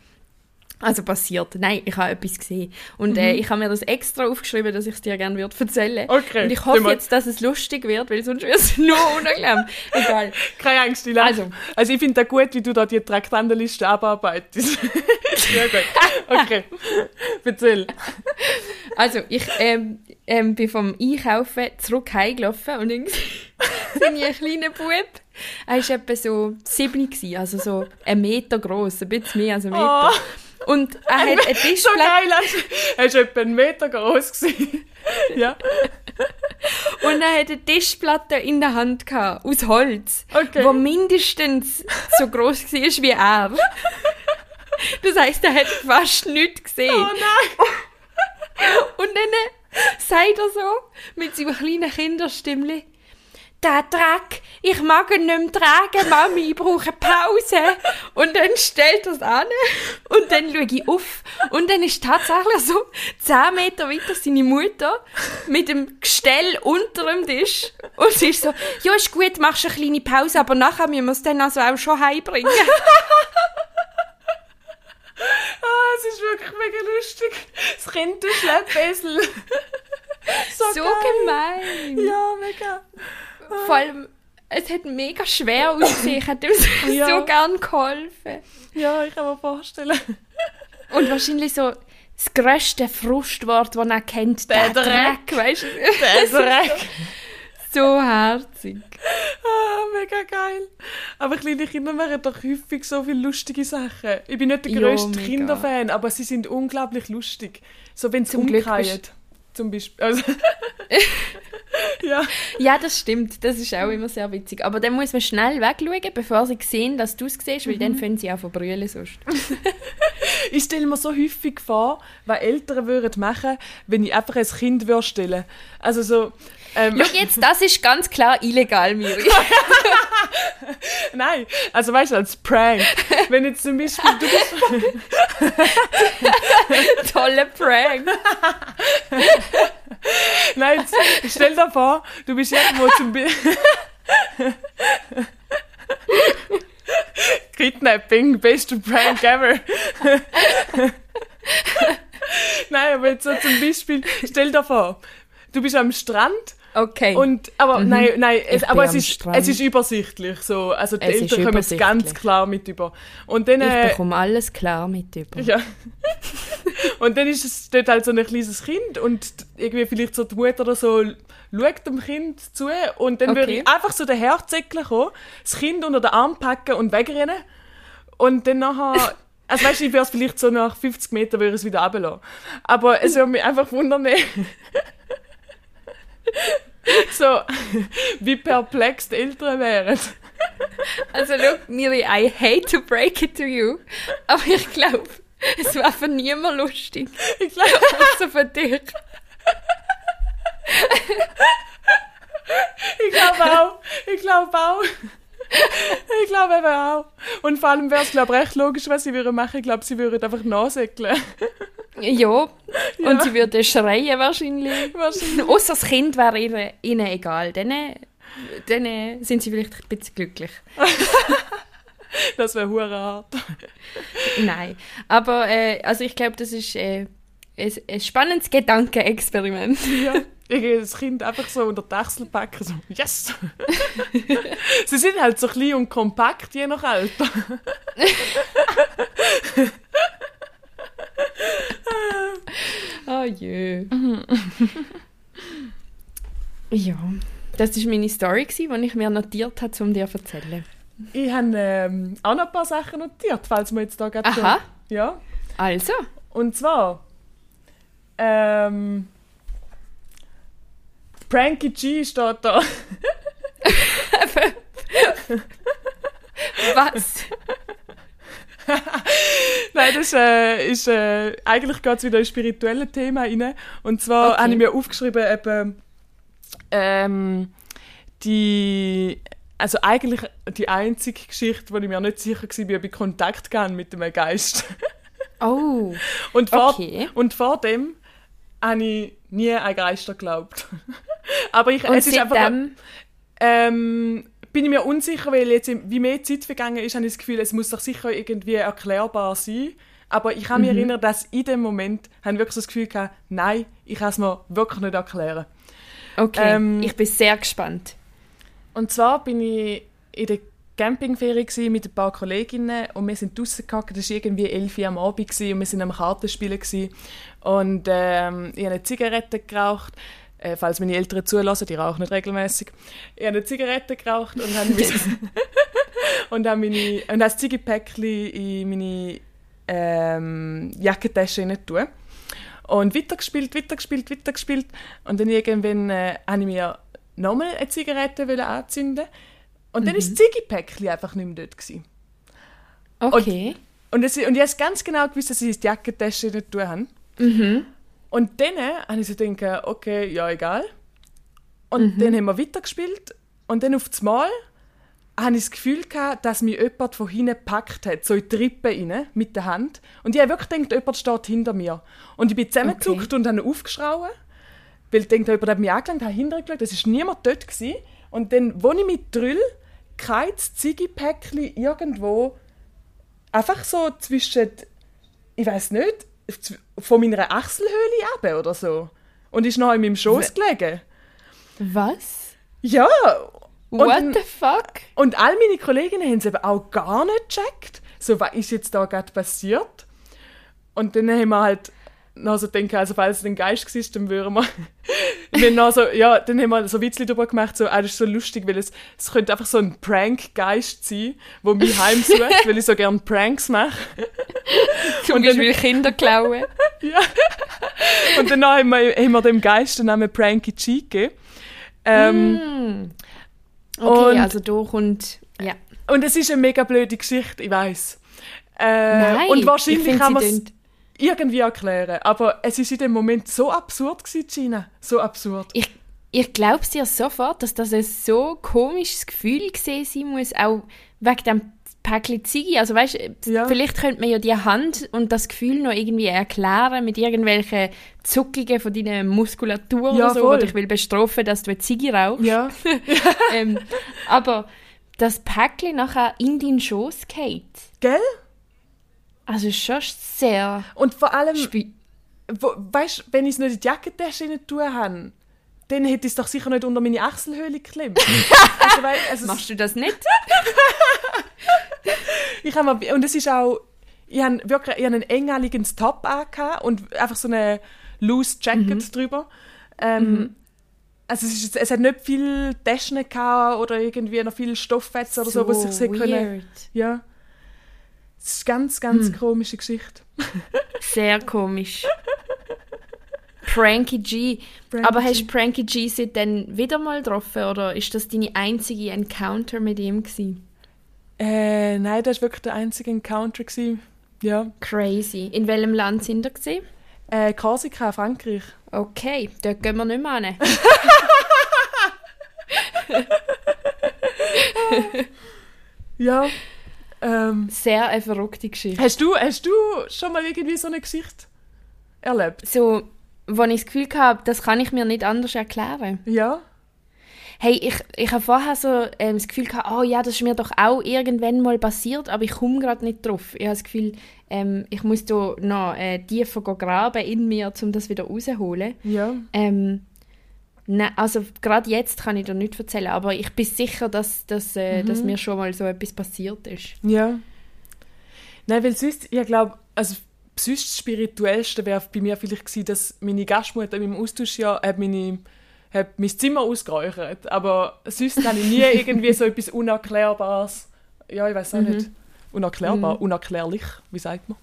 Also passiert. Nein, ich habe etwas gesehen. Und äh, ich habe mir das extra aufgeschrieben, dass ich es dir gerne würde erzählen. Mhm. Okay, Und ich hoffe jetzt, dass es lustig wird, weil sonst wird es nur unangenehm. Egal. Keine Angst, ich. Also. Also ich finde das gut, wie du da die Traktandenliste abarbeitest. Sehr gut. Okay. Erzähl. Also, ich ähm, ähm, bin vom Einkaufen zurück heimgelaufen und dann sehe ich einen kleinen Bub. Er war etwa so sieben, also so einen Meter groß, ein bisschen mehr als ein Meter. Und er hat eine So Tischplatte, geil. Er war etwa einen Meter groß. ja. und er hat eine Tischplatte in der Hand gehabt, aus Holz, Okay. wo mindestens so groß war wie er. Das heisst, er hat fast nichts gesehen. Oh nein. Und dann sagt er so mit seinem kleinen Kinderstimmli, der Dreck, ich mag ihn nicht mehr tragen, Mami, ich brauche Pause. Und dann stellt er es an und dann schaue ich auf und dann ist tatsächlich so 10 Meter weiter seine Mutter mit dem Gestell unter dem Tisch und sie ist so, ja ist gut, machst eine kleine Pause, aber nachher müssen wir es dann also auch schon heimbringen. Ah, es ist wirklich mega lustig. Das Kind, du Schleppesel. so so gemein. Ja, mega. Vor allem, es hat mega schwer ausgesehen. Ich hätte ihm so, Ja. so gern geholfen. Ja, ich kann mir vorstellen. Und wahrscheinlich so das grösste Frustwort, das er kennt, Der der, Dreck. Dreck, weißt du? Der Dreck. So herzig. Ah, mega geil. Aber kleine Kinder machen doch häufig so viele lustige Sachen. Ich bin nicht der grösste mega. Kinderfan, aber sie sind unglaublich lustig. So, wenn sie umkehren. Zum Beispiel. Also, ja. Ja, das stimmt. Das ist auch immer sehr witzig. Aber dann muss man schnell wegschauen, bevor sie sehen, dass du es siehst, weil Mhm. dann fangen sie an zu brüllen sonst. Ich stelle mir so häufig vor, was Eltern würden machen, wenn ich einfach ein Kind würde stellen. Also so, ähm, Schau jetzt, das ist ganz klar illegal, Miri. nein, also weißt du, als Prank. Wenn jetzt zum Beispiel du bist, Toller Prank. nein, stell dir vor, du bist irgendwo zum Beispiel, Kidnapping, beste Prank ever. Nein, aber jetzt so zum Beispiel, stell dir vor, du bist am Strand Okay. und, aber Mhm. nein, nein, es, Ich aber es ist, Strand. es ist übersichtlich, so, also die Es Eltern kommen es ganz klar mit über. Und dann, ich äh, bekomme alles klar mit über. ja. und dann ist es dort halt so ein kleines Kind und irgendwie vielleicht so die Mutter oder so schaut dem Kind zu und dann würde Okay. ich einfach so den Herzsäckchen kommen, das Kind unter den Arm packen und wegrennen und dann nachher, also weißt du, ich würde es vielleicht so nach 50 Metern würde ich es wieder runterlassen. Aber es würde mich einfach wundern, so wie perplex die Eltern wären. Also, look, Miri, I hate to break it to you, aber ich glaube, es war für niemand lustig. Ich glaube, Außer für dich. Ich glaube auch. Ich glaube auch. Ich glaube eben auch. Und vor allem wäre es, glaube ich, recht logisch, was sie würden machen. Ich glaube, sie würden einfach nachsäckeln. Ja, Ja. und sie würde schreien wahrscheinlich. Wahrscheinlich. Außer das Kind wäre ihnen, ihnen egal. Dann, dann sind sie vielleicht ein bisschen glücklich. Das wäre hure hart. Nein, aber äh, also ich glaube, das ist äh, ein, ein spannendes Gedankenexperiment. Ja. Ich gehe das Kind einfach so unter die Achsel packen, so, yes! sie sind halt so klein und kompakt, je nach Alter. Oh jö. ja, das war meine Story, die ich mir notiert habe, um dir zu erzählen. Ich habe ähm, auch noch ein paar Sachen notiert, falls wir jetzt da gerade Aha. Ja. Also, Und zwar... Ähm... Pranky G steht da. was? Nein, das äh, ist, äh, eigentlich geht es wieder in spirituelle Themen rein. Und zwar Okay. habe ich mir aufgeschrieben, eben, ähm, die, also eigentlich die einzige Geschichte, wo ich mir nicht sicher war, ob ich Kontakt hatte mit einem Geist. Oh, Und vor, Okay. und vor dem habe ich nie an Geister geglaubt. Aber ich, und es ist einfach... Ähm, bin ich mir unsicher, weil jetzt, wie mehr Zeit vergangen ist, habe ich das Gefühl, es muss doch sicher irgendwie erklärbar sein. Aber ich kann mich erinnern, dass in dem Moment habe ich wirklich das Gefühl gehabt, nein, ich kann es mir wirklich nicht erklären. Okay, ähm, ich bin sehr gespannt. Und zwar bin ich in der Campingferie mit ein paar Kolleginnen und wir sind draußen gehockt. Das war irgendwie 11 Uhr am Abend und wir sind am Kartenspielen. Und ähm, ich habe eine Zigarette geraucht. Äh, falls meine Eltern zulassen, die rauchen nicht regelmäßig. Ich habe eine Zigarette geraucht und habe und habe meine und das Ziegepäckchen in meine ähm, Jackentasche tun. Und weitergespielt, weitergespielt, weitergespielt. Und dann irgendwann äh, habe ich mir nochmal eine Zigarette anzünden Und dann war das Ziegepäckchen einfach nicht mehr dort. Gewesen. Okay. Und, es, und ich habe ganz genau gewusst, dass ich die Jackentasche nicht tun habe. Mhm. Und dann habe ich so gedacht, okay, ja, egal. Und dann haben wir weitergespielt. Und dann auf das Mal habe ich das Gefühl gehabt, dass mich jemand von hinten gepackt hat, so in die Rippe rein, mit der Hand. Und ich habe wirklich gedacht, jemand steht hinter mir. Und ich bin zusammengezuckt und habe aufgeschrauen, weil ich dachte, jemand hat mich angelangt, habe hinterher geschaut, es war niemand dort. Gewesen. Und dann, wo ich mich drüll, kein Ziggy-Päckchen irgendwo einfach so zwischen, ich weiß nicht, von meiner Achselhöhle ab oder so. Und ist noch in meinem Schoß gelegen. Was? Ja. What und, the fuck? und all meine Kolleginnen haben es eben auch gar nicht gecheckt. So, was ist jetzt da gerade passiert? Und dann haben wir halt noch so gedacht, also falls es ein Geist war, dann würden wir... wir haben noch so, ja, dann haben wir so Witzli drüber gemacht, so, ah, das ist so lustig, weil es, es könnte einfach so ein Prank-Geist sein, der mich heimsucht, weil ich so gerne Pranks mache. Zum Und dann- Beispiel Kinder klauen. Und dann haben wir, haben wir dem Geist den Namen Pranky G gegeben. Ähm, Okay, Und- also da kommt... Ja. Und es ist eine mega blöde Geschichte, ich weiß. Äh, Nein, und ich wahrscheinlich man es tönt- irgendwie erklären. Aber es ist in dem Moment so absurd gewesen, Gina. So absurd. Ich, ich glaube dir sofort, dass das ein so komisches Gefühl gesehen sein muss, auch wegen dem Päckchen Ziggy. Also weißt, Ja. vielleicht könnte man ja die Hand und das Gefühl noch irgendwie erklären mit irgendwelchen Zuckungen von deiner Muskulatur Ja, oder so, voll. oder ich will bestrafen, dass du eine Ziggy rauchst. Ja. ähm, aber das Päckchen nachher in deinen Schoß geht. Gell? Also schon sehr Und vor allem, wo, weißt, wenn ich es nicht in die Jackentasche rein tun habe, dann hätte ich es doch sicher nicht unter meine Achselhöhle geklemmt. also, weil, also, Machst du das nicht? ich habe mal, und es ist auch, ich habe wirklich ich habe einen eng anliegendes Top angehabt und einfach so eine loose Jacket drüber. Ähm, Also es, ist, es hat nicht viel Taschen gehabt oder irgendwie noch viel Stofffetzen oder so, was ich sehen können. Ja. Es ist eine ganz, ganz komische Geschichte. Sehr komisch. Pranky G. Pranky Aber hast du Pranky G seitdem wieder mal getroffen oder ist das deine einzige Encounter mit ihm gewesen? Äh, nein, das war wirklich der einzige Encounter. Gewesen. Ja. Crazy. In welchem Land sind gewesen? Äh, Korsika, Frankreich. Okay, dort gehen wir nicht mehr hin. Ja. Ähm, Sehr eine verrückte Geschichte. hast, du, hast du schon mal irgendwie so eine Geschichte erlebt? So, wo ich das Gefühl habe, das kann ich mir nicht anders erklären. Ja. Hey, ich, ich habe vorher so ähm, das Gefühl gehabt, oh ja, das ist mir doch auch irgendwann mal passiert, aber ich komme gerade nicht drauf. Ich habe das Gefühl, ähm, ich muss da noch äh, tiefer graben in mir, um das wieder rauszuholen. Ja. Ähm, nein, also gerade jetzt kann ich dir nicht erzählen, aber ich bin sicher, dass, dass, äh, dass mir schon mal so etwas passiert ist. Ja. Nein, weil sonst, ich glaube, also sonst das Spirituellste wäre bei mir vielleicht gewesen, dass meine Gastmutter in meinem Austauschjahr hat meine hat mein Zimmer ausgeräuchert. Aber sonst habe ich nie irgendwie so etwas Unerklärbares. Ja, ich weiß auch nicht. Unerklärbar, unerklärlich, wie sagt man?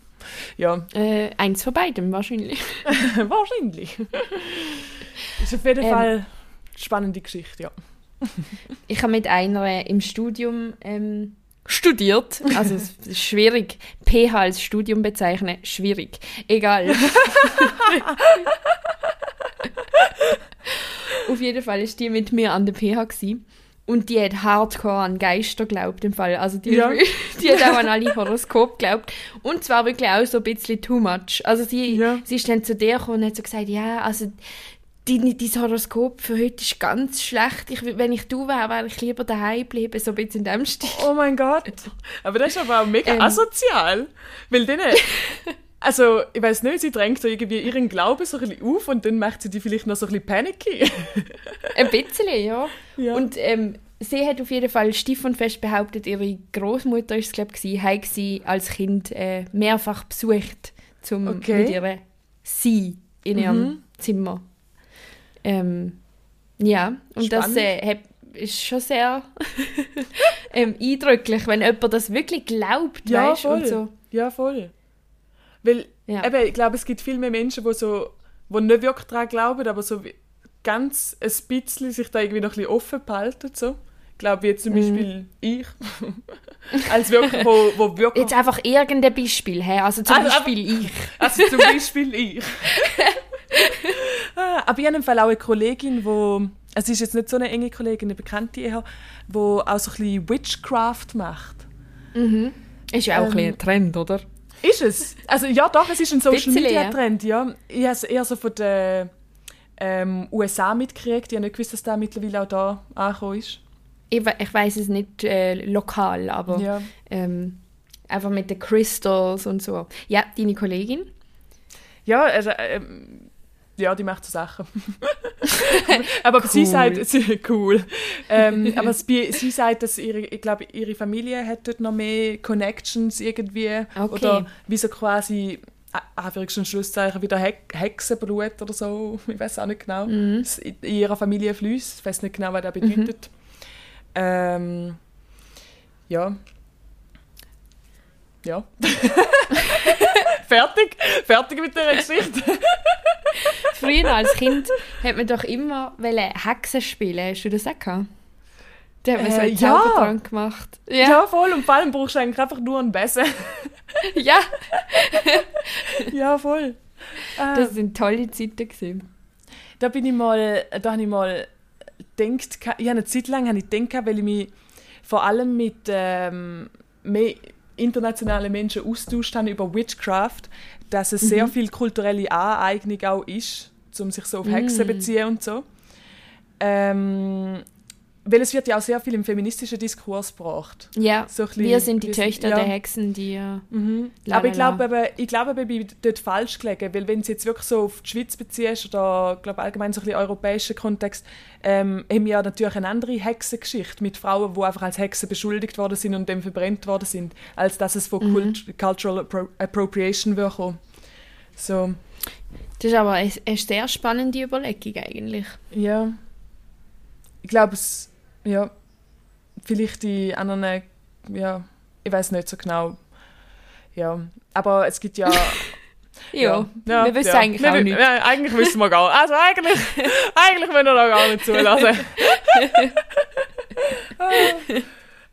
Ja, Äh, eins von beidem wahrscheinlich. wahrscheinlich. Ist auf jeden Ähm. Fall eine spannende Geschichte, ja. Ich habe mit einer im Studium ähm, studiert. Also es ist schwierig. PH als Studium bezeichnen, schwierig. Egal. Auf jeden Fall ist die mit mir an der PH gewesen. Und die hat hardcore an Geister geglaubt im Fall. Also die, Ja. die hat auch an alle Horoskop geglaubt. Und zwar wirklich auch so ein bisschen too much. Also sie, Ja. sie ist dann zu dir gekommen und hat so gesagt, ja, also dein, dein Horoskop für heute ist ganz schlecht. Ich, wenn ich du wäre, wäre ich lieber daheim bleiben, so ein bisschen in dem Stil. Oh mein Gott. Aber das ist aber auch mega Ähm. asozial. Weil denen, also ich weiß nicht, sie drängt so irgendwie ihren Glauben so ein bisschen auf und dann macht sie die vielleicht noch so ein bisschen panicky. Ein bisschen, ja. Ja. Und ähm, sie hat auf jeden Fall stief und fest behauptet, ihre Großmutter ist es glaube ich, hat sie als Kind äh, mehrfach besucht, zum Okay. mit ihr sie in ihrem Zimmer. Ähm, ja, und das Spannend. äh, hat, ist schon sehr ähm, eindrücklich, wenn jemand das wirklich glaubt, ja, weißt, voll. so. Ja, voll. Weil, Ja. eben, ich glaube, es gibt viel mehr Menschen, die so, die nicht wirklich daran glauben, aber so ganz ein bisschen sich da irgendwie noch ein bisschen offen behalten. So. Ich glaube, wie zum Mhm. Beispiel ich. Als wirklich, wo, wo wirklich... Jetzt einfach irgendein Beispiel, hä? also zum Also, aber- Beispiel ich. Also zum Beispiel ich. Ah, Aber ich habe im Fall auch eine Kollegin, wo sie ist jetzt nicht so eine enge Kollegin, eine Bekannte die auch so ein bisschen Witchcraft macht. Ist ja auch ein, Ähm, bisschen ein Trend, oder? Ist es? Also ja, doch, es ist ein Social Media. Trend, ja. Ich habe es eher so von den ähm, USA mitgekriegt. Ich habe nicht gewusst, dass der mittlerweile auch da angekommen ist. Ich, we- ich weiß es nicht äh, lokal, aber Ja. ähm, einfach mit den Crystals und so. Ja, deine Kollegin. Ja, also, ähm, ja, die macht so Sachen. aber sie Cool. sagt, sie, cool. Ähm, aber sie, sie sagt, dass ihre, ich glaube, ihre Familie hat dort noch mehr Connections irgendwie. Okay. Oder wie so quasi, Anführungs- Schlusszeichen, wie der Hex Hexenblut oder so. Ich weiß auch nicht genau. Es In ihrer Familie fließt. Ich weiß nicht genau, was das bedeutet. Ähm, ja. Ja. Fertig? Fertig mit der Geschichte? Früher als Kind hat man doch immer Hexen spielen. Hast du das auch gehabt? Da hat man so Äh, einen ja. Zaubertrank gemacht. Ja. Ja. voll. Und vor allem brauchst du eigentlich einfach nur einen Besen. ja. ja, voll. Ah, Das sind tolle Zeiten. Gewesen. da bin ich mal, da habe ich mal gedacht, ich habe eine Zeit lang habe ich gedacht, weil ich mich vor allem mit ähm, mehr internationalen Menschen austauscht habe über Witchcraft, dass es sehr viel kulturelle Aneignung auch ist, um sich so auf Hexen zu beziehen und so. Ähm, weil es wird ja auch sehr viel im feministischen Diskurs gebracht. Ja, So bisschen- wir sind die Töchter ja. der Hexen, die... äh, Mhm. Aber ich la, la. glaube, eben, ich glaube, eben, ich bin dort falsch gelegen, weil wenn du jetzt wirklich so auf die Schweiz beziehst oder glaube allgemein so ein bisschen europäischen Kontext, ähm, haben wir ja natürlich eine andere Hexengeschichte mit Frauen, die einfach als Hexen beschuldigt worden sind und dann verbrennt worden sind, als dass es von Mhm. Kult Cultural Appro Appropriation würde kommen. So, Das ist aber eine, eine sehr spannende Überlegung eigentlich. ja. Ich glaube, es, ja, vielleicht die anderen, ja, ich weiß nicht so genau. Ja, aber es gibt ja Ja, Ja, wir wissen ja. eigentlich wir, auch nicht. Ja, eigentlich wissen wir gar nicht. Also eigentlich, eigentlich wollen wir da gar nicht zulassen. Ah.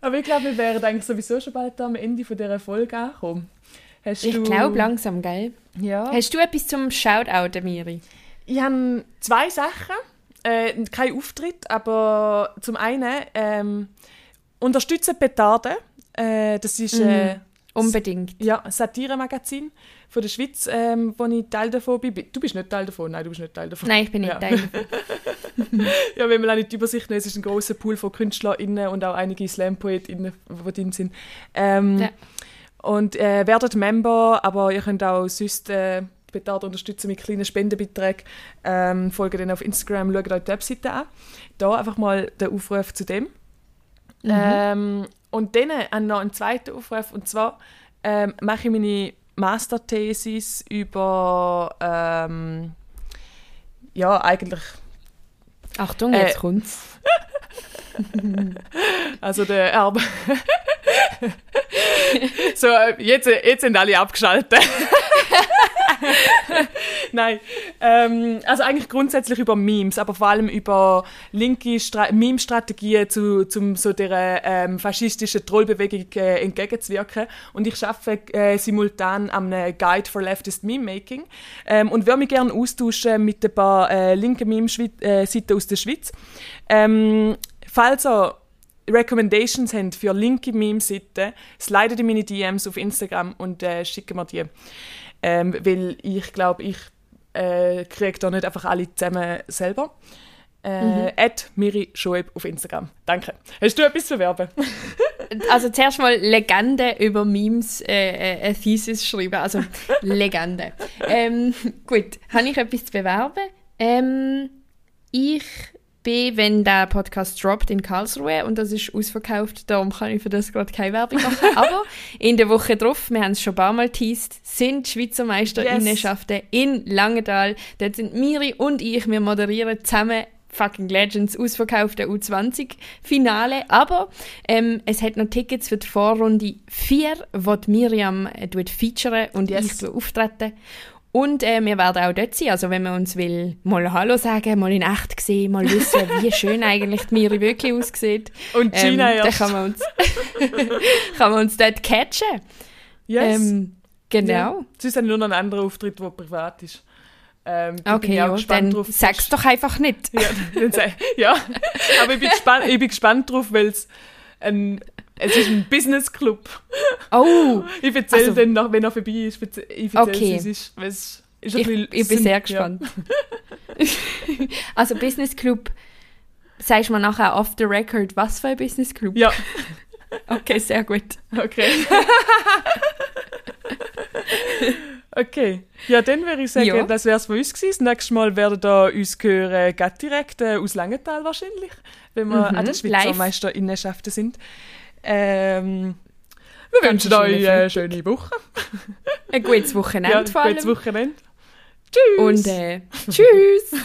Aber ich glaube, wir wären eigentlich sowieso schon bald am Ende von dieser Folge angekommen. Hast Ich glaube langsam, gell? Ja. Hast du etwas zum Shoutout, Miri? Ich habe zwei Sachen. Äh, kein Auftritt, aber zum einen ähm, unterstützen Petarde. Äh, das ist äh, Unbedingt. ja, Satire-Magazin von der Schweiz, ähm, wo ich Teil davon bin. Du bist nicht Teil davon? Nein, du bist nicht Teil davon. Nein, ich bin nicht Ja. Teil davon. Ja, wenn man auch nicht die Übersicht nimmt, es ist ein großer Pool von KünstlerInnen und auch einige Slam-PoetInnen, die drin sind. Ähm, Ja. Und äh, werdet Member, aber ihr könnt auch sonst äh, Betard unterstützen mit kleinen Spendenbeträgen. Ähm, folgt dann auf Instagram, schaut euch die Webseite an. Da einfach mal der Aufruf zu dem. Ähm, und dann äh, noch einen zweiten Aufruf, und zwar ähm, mache ich meine Masterthesis über ähm, ja, eigentlich Achtung, Äh, jetzt kommt's. Also der Erbe. so, äh, jetzt, jetzt sind alle abgeschaltet. Nein, ähm, also eigentlich grundsätzlich über Memes, aber vor allem über linke Stra Meme-Strategien zu zum so der ähm, faschistischen Trollbewegung äh, entgegenzuwirken. Und ich arbeite äh, simultan am einem Guide for Leftist Meme-Making ähm, und würde mich gerne austauschen mit ein paar äh, linken Meme-Seiten aus der Schweiz. Ähm, falls ihr Recommendations habt für linke Meme-Seiten, slidet in meine DMs auf Instagram und äh, schicken mir die. Ähm, weil ich glaube, ich äh, kriege da nicht einfach alle zusammen selber. Äh, at Miri Schoeb auf Instagram. Danke. Hast du etwas zu bewerben? Also zuerst mal Legende über Memes, äh, äh, Thesis schreiben. Also Legende. ähm, gut, habe ich etwas zu bewerben? Ähm, ich bin, wenn der Podcast droppt, in Karlsruhe und das ist ausverkauft, darum kann ich für das gerade keine Werbung machen. Aber in der Woche drauf, wir haben es schon ein paar Mal teased, sind Schweizer Meisterinnenschaften in Langenthal. Dort sind Miri und ich, wir moderieren zusammen fucking Legends ausverkaufte U20-Finale. Aber ähm, es hat noch Tickets für die Vorrunde 4, wo die Miriam äh, featuren und Yes. ich auftreten. Und äh, wir werden auch dort sein. Also wenn man uns will mal Hallo sagen, mal in echt sehen, mal wissen, wie schön eigentlich die Miri wirklich aussieht, Und Gina ähm, dann erst. kann man uns, kann man uns dort catchen. Yes. Ähm, genau. Ja. Habe ich nur noch einen anderen Auftritt, der privat ist. Ähm, Okay, ja, dann drauf. sag's doch einfach nicht. Ja, dann ja. aber ich bin gespannt, ich bin gespannt drauf, weil es ein, es ist ein Business-Club. Oh, Ich erzähle Also- dann, noch, wenn er vorbei ist, ich erzähle Okay. es ist. es ist ich, bisschen- ich bin sehr gespannt. also Business Club, sagst du mir nachher off the record, was für ein Business Club? Ja, Okay, sehr gut. ja okay. okay. Ja, dann würde ich sagen, Ja. das wäre es von uns gewesen. Das nächste Mal werden da uns hören, direkt äh, aus Langenthal wahrscheinlich, wenn wir Mhm, an der Schweizer live. Meisterinnenschaften sind. Ähm, wir wünschen euch eine schöne Woche. Ein gutes Wochenende Ja, vor allem. gutes Wochenende. Tschüss. Und äh, tschüss.